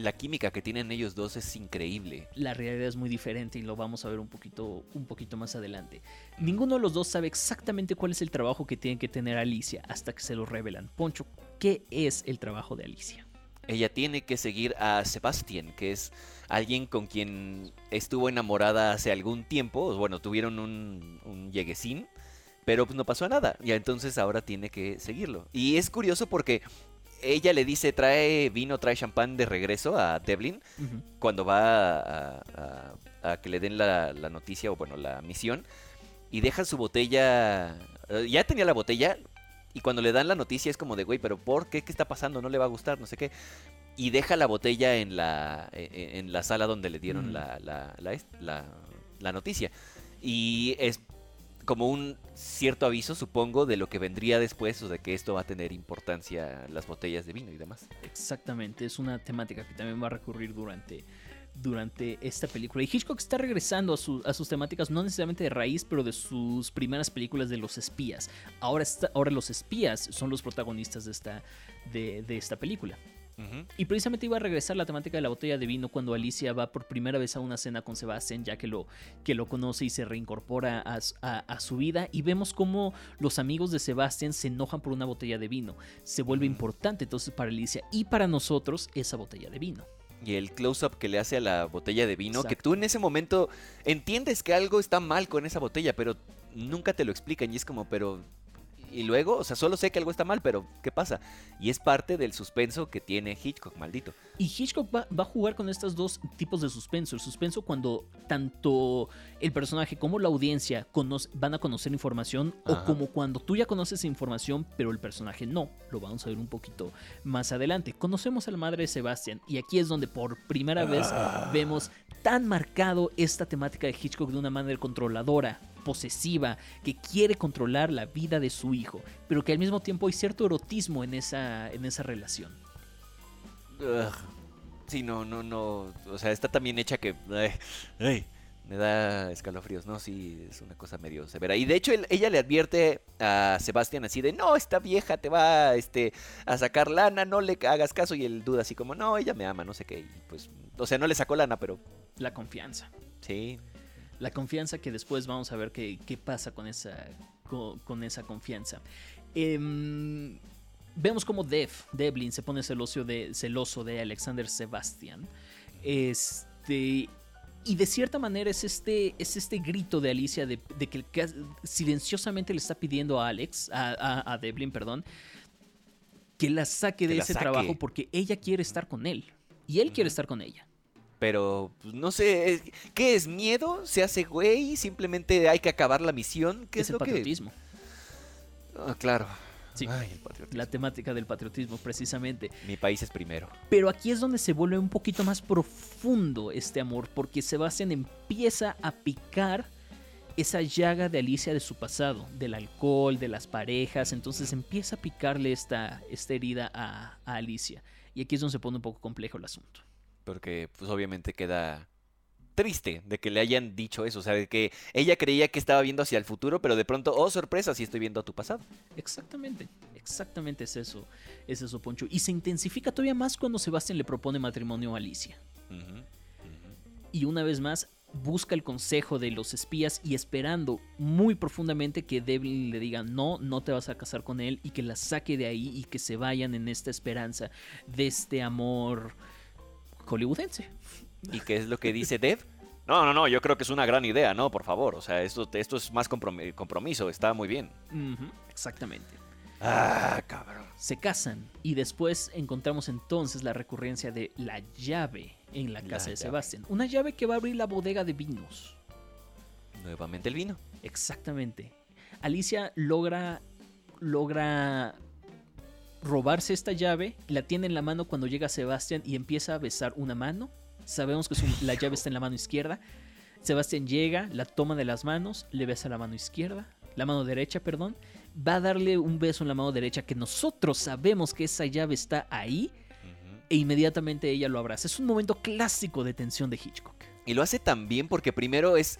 la química que tienen ellos dos es increíble. La realidad es muy diferente y lo vamos a ver un poquito, un poquito más adelante. Ninguno de los dos sabe exactamente cuál es el trabajo que tiene que tener Alicia hasta que se lo revelan. Poncho, ¿qué es el trabajo de Alicia? Ella tiene que seguir a Sebastián, que es alguien con quien estuvo enamorada hace algún tiempo. Bueno, tuvieron un, un lleguesín, pero pues no pasó nada. Y entonces ahora tiene que seguirlo. Y es curioso porque ella le dice, trae vino, trae champán de regreso a Devlin cuando va a, que le den la, noticia o bueno, la misión. Y deja su botella, eh, ya tenía la botella y cuando le dan la noticia es como de, güey, pero ¿por qué? ¿Qué está pasando? No le va a gustar, no sé qué. Y deja la botella en la, e, e, en la sala donde le dieron la, la, la noticia. Y es como un cierto aviso, supongo, de lo que vendría después o de que esto va a tener importancia las botellas de vino y demás. Exactamente, es una temática que también va a recurrir durante, durante esta película. Y Hitchcock está regresando a, sus temáticas, no necesariamente de raíz, pero de sus primeras películas de los espías. Ahora, ahora los espías son los protagonistas de esta, de esta película. Y precisamente iba a regresar la temática de la botella de vino cuando Alicia va por primera vez a una cena con Sebastián, ya que lo, que lo conoce y se reincorpora a, su vida. Y vemos cómo los amigos de Sebastián se enojan por una botella de vino. Se vuelve importante entonces para Alicia y para nosotros esa botella de vino y el close-up que le hace a la botella de vino, que tú en ese momento entiendes que algo está mal con esa botella, pero nunca te lo explican y es como, pero y luego, o sea, solo sé que algo está mal, pero ¿qué pasa? Y es parte del suspenso que tiene Hitchcock, maldito. Y Hitchcock va, a jugar con estos dos tipos de suspenso. El suspenso cuando tanto el personaje como la audiencia van a conocer información o como cuando tú ya conoces información, pero el personaje no. Lo vamos a ver un poquito más adelante. Conocemos a la madre de Sebastian y aquí es donde por primera vez ah. vemos tan marcado esta temática de Hitchcock de una manera controladora posesiva, que quiere controlar la vida de su hijo, pero que al mismo tiempo hay cierto erotismo en esa, en esa relación. sí, no, no, no. O sea, está también hecha que. me da escalofríos, ¿no? Sí, es una cosa medio severa. Y de hecho, ella le advierte a Sebastián así de: No, esta vieja te va este, a sacar lana, no le hagas caso. Y él duda así como: No, ella me ama, no sé qué. pues, o sea, no le sacó lana, pero. La confianza. Sí la confianza que después vamos a ver qué, pasa con esa, con, esa confianza. Em, vemos como Dev, Devlin se pone celoso de, celoso de Alexander Sebastian. Este, y de cierta manera es este, es este grito de Alicia de, que silenciosamente le está pidiendo a Alex, a, a, Devlin, perdón, que la saque de ese trabajo porque ella quiere estar con él y él quiere estar con ella. Pero, pues, no sé, ¿qué es miedo? ¿Se hace güey? ¿Simplemente hay que acabar la misión? ¿Qué es, el patriotismo. Ah, claro. Sí, la temática del patriotismo, precisamente. Mi país es primero. Pero aquí es donde se vuelve un poquito más profundo este amor, porque Sebastián empieza a picar esa llaga de Alicia de su pasado, del alcohol, de las parejas, entonces empieza a picarle esta, esta herida a, a Alicia. Y aquí es donde se pone un poco complejo el asunto. Porque pues obviamente queda triste de que le hayan dicho eso, o sea, de que ella creía que estaba viendo hacia el futuro, pero de pronto, oh sorpresa, sí estoy viendo a tu pasado. Exactamente, exactamente es eso, es eso, Poncho. Y se intensifica todavía más cuando Sebastián le propone matrimonio a Alicia. Y una vez más, busca el consejo de los espías y esperando muy profundamente que Devlin le diga no, no te vas a casar con él y que la saque de ahí y que se vayan en esta esperanza de este amor hollywoodense. ¿Y qué es lo que dice Dev? No, no, no, yo creo que es una gran idea, ¿no? Por favor, o sea, esto, esto es más compromiso, está muy bien. exactamente. Ah, cabrón. Se casan y después encontramos entonces la recurrencia de la llave en la casa de Sebastián. Una llave que va a abrir la bodega de vinos. Nuevamente el vino. Exactamente. Alicia logra logra robarse esta llave, la tiene en la mano cuando llega Sebastián y empieza a besar una mano Sabemos que la llave está en la mano izquierda. Sebastián llega, la toma de las manos, le besa la mano izquierda, la mano derecha, perdón. Va a darle un beso en la mano derecha que nosotros sabemos que esa llave está ahí. E inmediatamente ella lo abraza. Es un momento clásico de tensión de Hitchcock. Y lo hace también porque primero es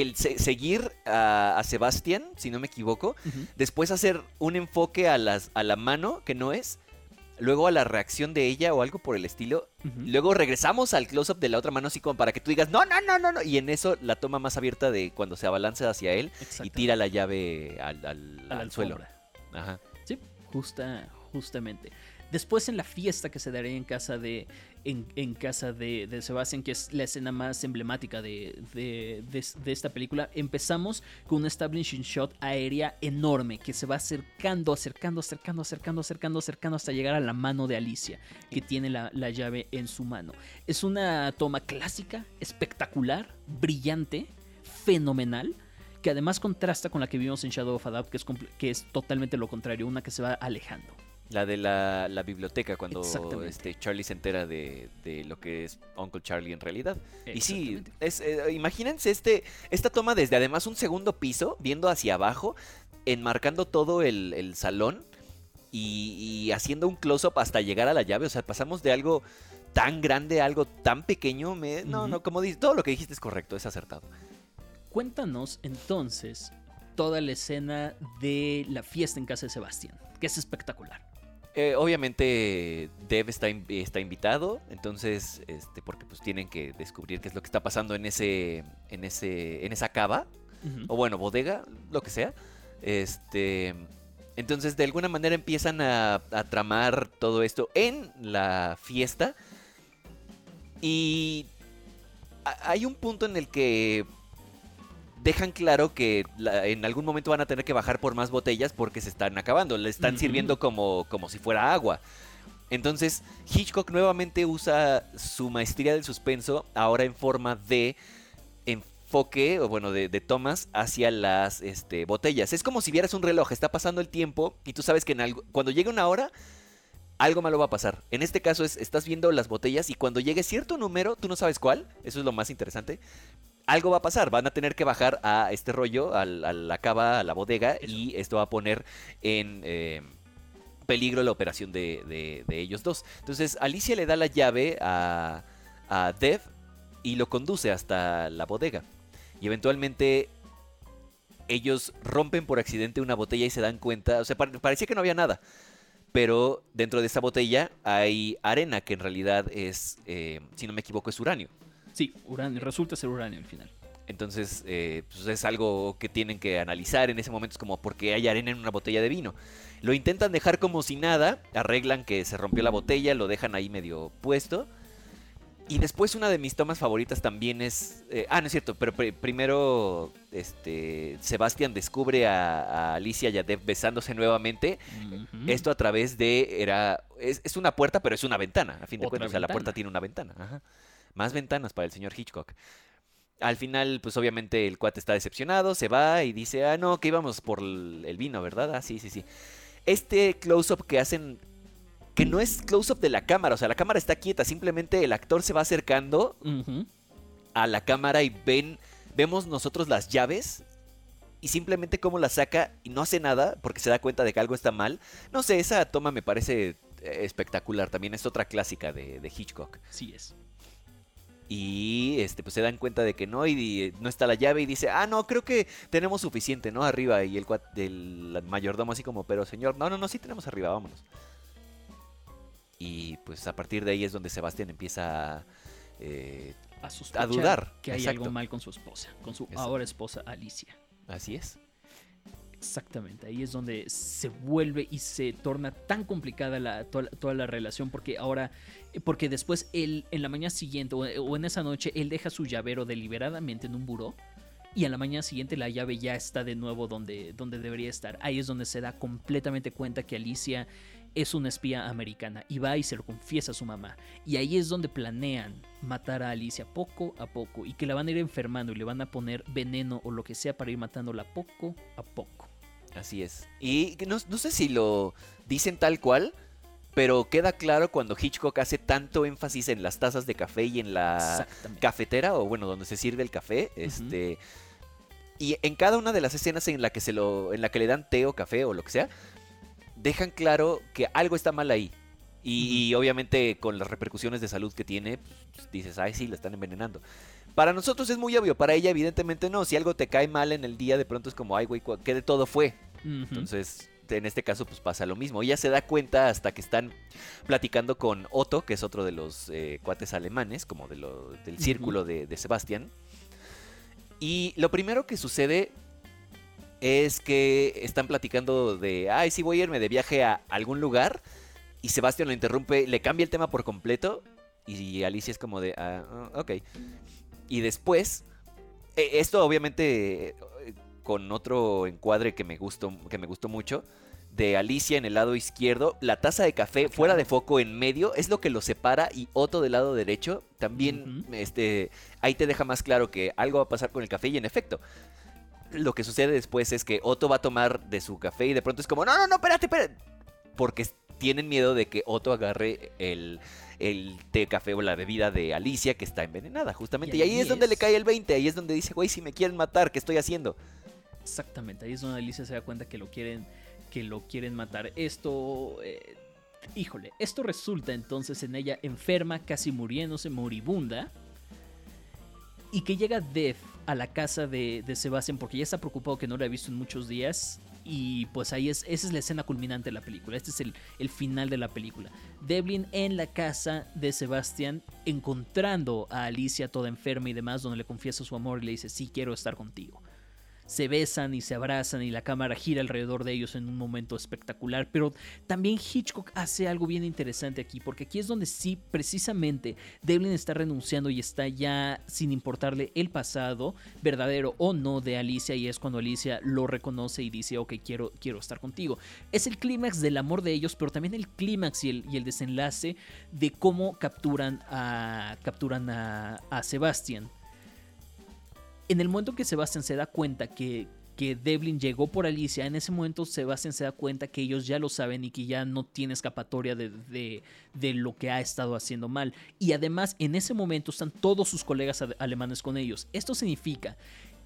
el seguir a, Sebastián, si no me equivoco. Después hacer un enfoque a, las, a la mano, que no es luego a la reacción de ella o algo por el estilo. Luego regresamos al close-up de la otra mano, así como para que tú digas, no, no, no, no, no. Y en eso la toma más abierta de cuando se abalanza hacia él y tira la llave al, al suelo. Ajá. Sí, justa, justamente. Después en la fiesta que se daría en casa de, en, casa de, de, Sebastián, que es la escena más emblemática de, de, esta película, empezamos con un establishing shot aérea enorme que se va acercando, acercando, acercando, acercando, acercando, acercando hasta llegar a la mano de Alicia, que tiene la, la llave en su mano. Es una toma clásica, espectacular, brillante, fenomenal que además contrasta con la que vimos en Shadow of a que es, que es totalmente lo contrario, una que se va alejando. La de la, biblioteca, cuando este Charlie se entera de, lo que es Uncle Charlie en realidad. Y sí, es, eh, imagínense este, esta toma desde además un segundo piso, viendo hacia abajo, enmarcando todo el, salón y, haciendo un close-up hasta llegar a la llave. O sea, pasamos de algo tan grande a algo tan pequeño. no, no, como dices, todo lo que dijiste es correcto, es acertado. Cuéntanos entonces toda la escena de la fiesta en casa de Sebastián, que es espectacular. Eh, obviamente Dev está, está invitado, entonces, este, porque pues tienen que descubrir qué es lo que está pasando en ese, en ese, en esa cava, o bueno, bodega, lo que sea. Este, entonces de alguna manera empiezan a, a tramar todo esto en la fiesta y hay un punto en el que dejan claro que en algún momento van a tener que bajar por más botellas porque se están acabando, le están sirviendo como, como si fuera agua. Entonces Hitchcock nuevamente usa su maestría del suspenso ahora en forma de enfoque, o bueno, de, tomas hacia las este, botellas. Es como si vieras un reloj, está pasando el tiempo y tú sabes que en algo, cuando llegue una hora, algo malo va a pasar. En este caso es, estás viendo las botellas y cuando llegue cierto número, tú no sabes cuál, eso es lo más interesante, algo va a pasar, van a tener que bajar a este rollo, a, la cava, a la bodega, y esto va a poner en eh, peligro la operación de, ellos dos. Entonces Alicia le da la llave a, a Dev y lo conduce hasta la bodega. Y eventualmente ellos rompen por accidente una botella y se dan cuenta, o sea, parecía que no había nada. Pero dentro de esa botella hay arena que en realidad es, eh, si no me equivoco, es uranio. Sí, uranio, resulta ser uranio al final. Entonces, eh, pues es algo que tienen que analizar en ese momento. Es como porque hay arena en una botella de vino. Lo intentan dejar como si nada. Arreglan que se rompió la botella. Lo dejan ahí medio puesto. Y después una de mis tomas favoritas también es... Eh, ah, no es cierto. Pero primero este, Sebastián descubre a, Alicia y a Dev besándose nuevamente. Esto a través de... era es, una puerta, pero es una ventana. A fin de cuentas, o sea, la puerta tiene una ventana. Ajá más ventanas para el señor Hitchcock. Al final, pues obviamente el cuate está decepcionado, se va y dice, ah, no, que íbamos por el vino, ¿verdad? Ah, sí, sí, sí. Este close-up que hacen, que no es close-up de la cámara, o sea, la cámara está quieta, simplemente el actor se va acercando a la cámara y ven vemos nosotros las llaves y simplemente cómo las saca y no hace nada porque se da cuenta de que algo está mal. No sé, esa toma me parece eh, espectacular. También es otra clásica de, de Hitchcock. Sí es. Y este, pues se dan cuenta de que no, y, no está la llave, y dice, ah, no, creo que tenemos suficiente, ¿no? Arriba, y el, el mayordomo así como, pero señor, no, no, no, sí tenemos arriba, vámonos. Y pues a partir de ahí es donde Sebastián empieza eh, a, dudar. Que hay algo mal con su esposa, con su ahora esposa Alicia. Así es. Exactamente, ahí es donde se vuelve y se torna tan complicada toda, la relación porque ahora, porque después él en la mañana siguiente o, en esa noche él deja su llavero deliberadamente en un buró y a la mañana siguiente la llave ya está de nuevo donde, donde debería estar. Ahí es donde se da completamente cuenta que Alicia es una espía americana y va y se lo confiesa a su mamá. Y ahí es donde planean matar a Alicia poco a poco y que la van a ir enfermando y le van a poner veneno o lo que sea para ir matándola poco a poco. Así es. Y no, sé si lo dicen tal cual, pero queda claro cuando Hitchcock hace tanto énfasis en las tazas de café y en la cafetera, o bueno, donde se sirve el café, este... Y en cada una de las escenas en la que se lo, en la que le dan té o café o lo que sea, dejan claro que algo está mal ahí. Y, obviamente con las repercusiones de salud que tiene, pues, dices, ay, sí, la están envenenando. Para nosotros es muy obvio, para ella evidentemente no. Si algo te cae mal en el día, de pronto es como, ay, güey, ¿qué de todo fue? Entonces, en este caso, pues pasa lo mismo. Ella se da cuenta hasta que están platicando con Otto, que es otro de los eh, cuates alemanes, como de lo, del círculo de, de Sebastián. Y lo primero que sucede es que están platicando de, ay, sí voy a irme de viaje a algún lugar. Y Sebastián lo interrumpe, le cambia el tema por completo. Y Alicia es como de, ah, ah ok. Y después, e, esto obviamente con otro encuadre que me gustó, que me gustó mucho. De Alicia en el lado izquierdo, la taza de café fuera de foco en medio es lo que lo separa y Otto del lado derecho también este ahí te deja más claro que algo va a pasar con el café y en efecto lo que sucede después es que Otto va a tomar de su café y de pronto es como, no, no, no, espérate, espérate. Porque tienen miedo de que Otto agarre el, el té, café o la bebida de Alicia que está envenenada, justamente. Y ahí, es, donde le cae el 20, ahí es donde dice, güey, si me quieren matar, ¿qué estoy haciendo? Exactamente, ahí es donde Alicia se da cuenta que lo quieren, que lo quieren matar. Esto... Eh, híjole, esto resulta entonces en ella enferma, casi muriéndose, moribunda. Y que llega Death a la casa de, Sebastian porque ya está preocupado que no lo ha visto en muchos días. Y pues ahí es, esa es la escena culminante de la película. Este es el, el final de la película. Devlin en la casa de Sebastian, encontrando a Alicia toda enferma y demás, donde le confiesa su amor y le dice, sí quiero estar contigo se besan y se abrazan y la cámara gira alrededor de ellos en un momento espectacular. Pero también Hitchcock hace algo bien interesante aquí, porque aquí es donde sí, precisamente, Devlin está renunciando y está ya sin importarle el pasado, verdadero o no, de Alicia, y es cuando Alicia lo reconoce y dice, ok, quiero, quiero estar contigo. Es el clímax del amor de ellos, pero también el clímax y el, y el, desenlace de cómo capturan a, capturan a, a Sebastian en el momento que Sebastian se da cuenta que, que Devlin llegó por Alicia, en ese momento Sebastian se da cuenta que ellos ya lo saben y que ya no tiene escapatoria de, de, lo que ha estado haciendo mal. Y además en ese momento están todos sus colegas alemanes con ellos. Esto significa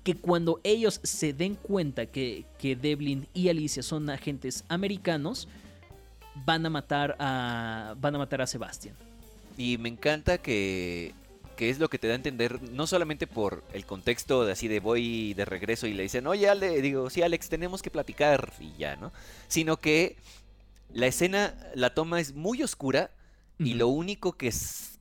que cuando ellos se den cuenta que, que Devlin y Alicia son agentes americanos, van a matar a, van a, matar a Sebastian. Y me encanta que que es lo que te da a entender, no solamente por el contexto de así de voy de regreso y le dicen, oye, Ale, digo, sí, Alex, tenemos que platicar y ya, ¿no? Sino que la escena, la toma es muy oscura y lo único que,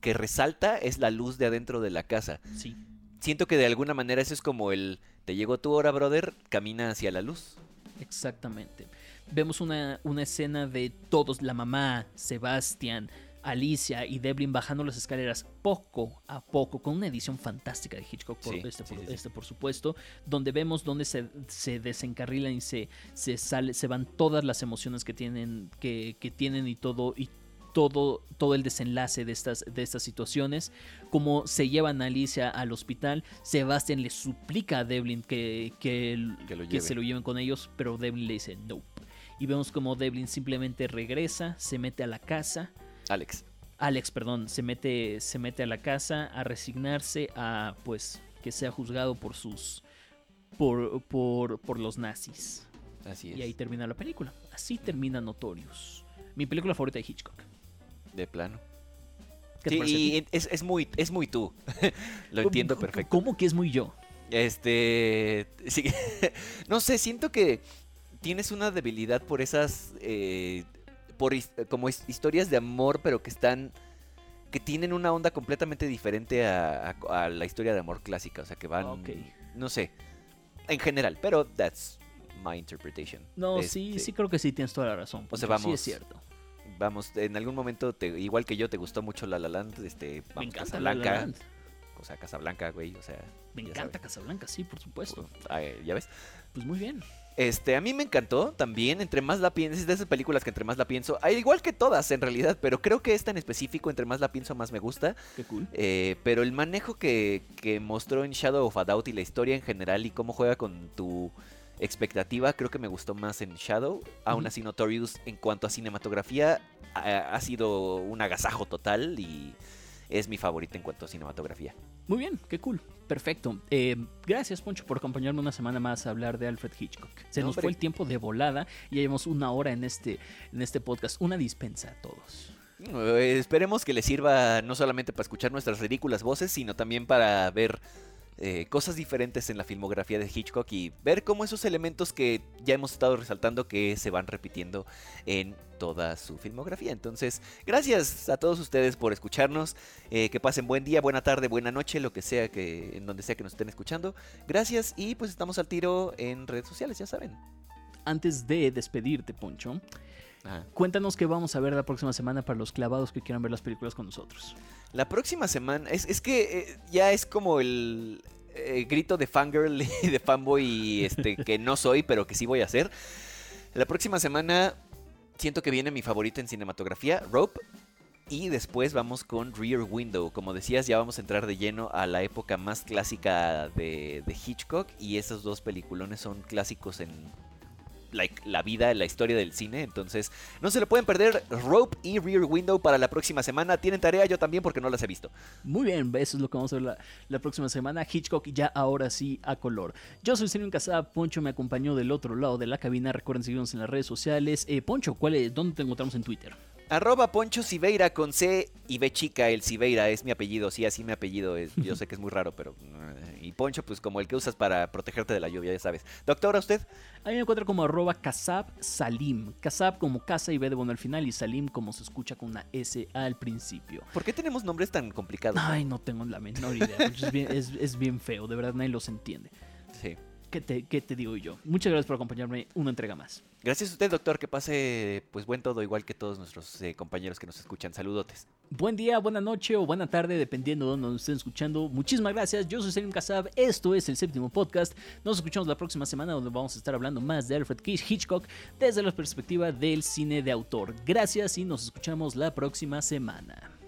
que resalta es la luz de adentro de la casa. Sí. Siento que de alguna manera eso es como el, te llegó tu hora, brother, camina hacia la luz. Exactamente. Vemos una, una escena de todos, la mamá, Sebastián, Alicia y Devlin bajando las escaleras poco a poco, con una edición fantástica de Hitchcock, por, este, este, por, supuesto, donde vemos donde se, se desencarrilan y se, se, sale, se van todas las emociones que tienen, que, tienen y todo, y todo, todo el desenlace de estas, de estas situaciones. Como se llevan a Alicia al hospital, Sebastian le suplica a Devlin que, que, que se lo lleven con ellos, pero Devlin le dice no. Y vemos como Devlin simplemente regresa, se mete a la casa Alex. Alex, perdón, se mete, se mete a la casa a resignarse a, pues, que sea juzgado por sus. por, por, por los nazis. Así es. Y ahí termina la película. Así termina Notorious. Mi película favorita de Hitchcock. De plano. ¿Qué te Sí, y es, es muy, es muy tú. Lo entiendo ¿Cómo- perfecto. ¿Cómo que es muy yo? Este. sí, no sé, siento que tienes una debilidad por esas. eh, por his- como his- historias de amor, pero que están. que tienen una onda completamente diferente a, a- a la historia de amor clásica. O sea, que van. No sé. En general, pero that's my interpretation. No, sí, Este, sí creo que sí tienes toda la razón. O sea, Poncho, Sí vamos, es cierto. Vamos, en algún momento, te- igual que yo, te gustó mucho La La Land. Este, Me vamos, encanta La La Casablanca. Land. O sea, Casablanca, güey. O sea. Me encanta sabes. Casablanca, sí, por supuesto. Ay, ya ves. Pues muy bien. Este, a mí me encantó también, entre más la pienso, es de esas películas que entre más la pienso, al igual que todas en realidad, pero creo que esta en específico, entre más la pienso, más me gusta. Qué cool. Eh, pero el manejo que, que mostró en Shadow of a Doubt y la historia en general y cómo juega con tu expectativa, creo que me gustó más en Shadow. Aún así, Notorious, en cuanto a cinematografía, ha, ha sido un agasajo total y es mi favorita en cuanto a cinematografía. Muy bien, qué cool. Perfecto. Eh, gracias, Poncho, por acompañarme una semana más a hablar de Alfred Hitchcock. Se No, nos hombre. fue el tiempo de volada y llevamos una hora en este, en este podcast. Una dispensa a todos. Eh, esperemos que les sirva no solamente para escuchar nuestras ridículas voces, sino también para ver eh, cosas diferentes en la filmografía de Hitchcock y ver cómo esos elementos que ya hemos estado resaltando que se van repitiendo en toda su filmografía. Entonces, gracias a todos ustedes por escucharnos. eh, que pasen buen día, buena tarde, buena noche, lo que sea que en donde sea que nos estén escuchando. Gracias y pues estamos al tiro en redes sociales, ya saben. Antes de despedirte, Poncho, Ajá. cuéntanos qué vamos a ver la próxima semana para los clavados que quieran ver las películas con nosotros. La próxima semana, es, es que eh, ya es como el eh, grito de fangirl y de fanboy este, que no soy, pero que sí voy a hacer. La próxima semana siento que viene mi favorita en cinematografía, Rope. Y después vamos con Rear Window. Como decías, ya vamos a entrar de lleno a la época más clásica de, de Hitchcock. Y esos dos peliculones son clásicos en like, la vida, la historia del cine. Entonces, no se lo pueden perder. Rope y Rear Window para la próxima semana. Tienen tarea yo también porque no las he visto. Muy bien, eso es lo que vamos a ver la, la próxima semana. Hitchcock ya ahora sí a color. Yo soy Sergio Casada, Poncho me acompañó del otro lado de la cabina. Recuerden seguirnos en las redes sociales. Eh, Poncho, ¿cuál es? ¿dónde te encontramos en Twitter? Arroba Poncho Siveira con C y B chica, el Siveira es mi apellido, sí, así mi apellido es, yo sé que es muy raro, pero... eh, Y Poncho, pues como el que usas para protegerte de la lluvia, ya sabes. Doctora, ¿usted? A mí me encuentro como arroba Kasab Salim. Kasab como casa y B de bueno al final y Salim como se escucha con una S al principio. ¿Por qué tenemos nombres tan complicados? Ay, no tengo la menor idea. Es bien, es- es bien feo, de verdad nadie los entiende. Sí. ¿Qué te, ¿Qué te digo yo? Muchas gracias por acompañarme una entrega más. Gracias a usted, doctor, que pase pues buen todo, igual que todos nuestros eh, compañeros que nos escuchan. Saludotes. Buen día, buena noche o buena tarde, dependiendo de donde nos estén escuchando. Muchísimas gracias. Yo soy Selim Kasab. Esto es el séptimo podcast. Nos escuchamos la próxima semana donde vamos a estar hablando más de Alfred Hitchcock desde la perspectiva del cine de autor. Gracias y nos escuchamos la próxima semana.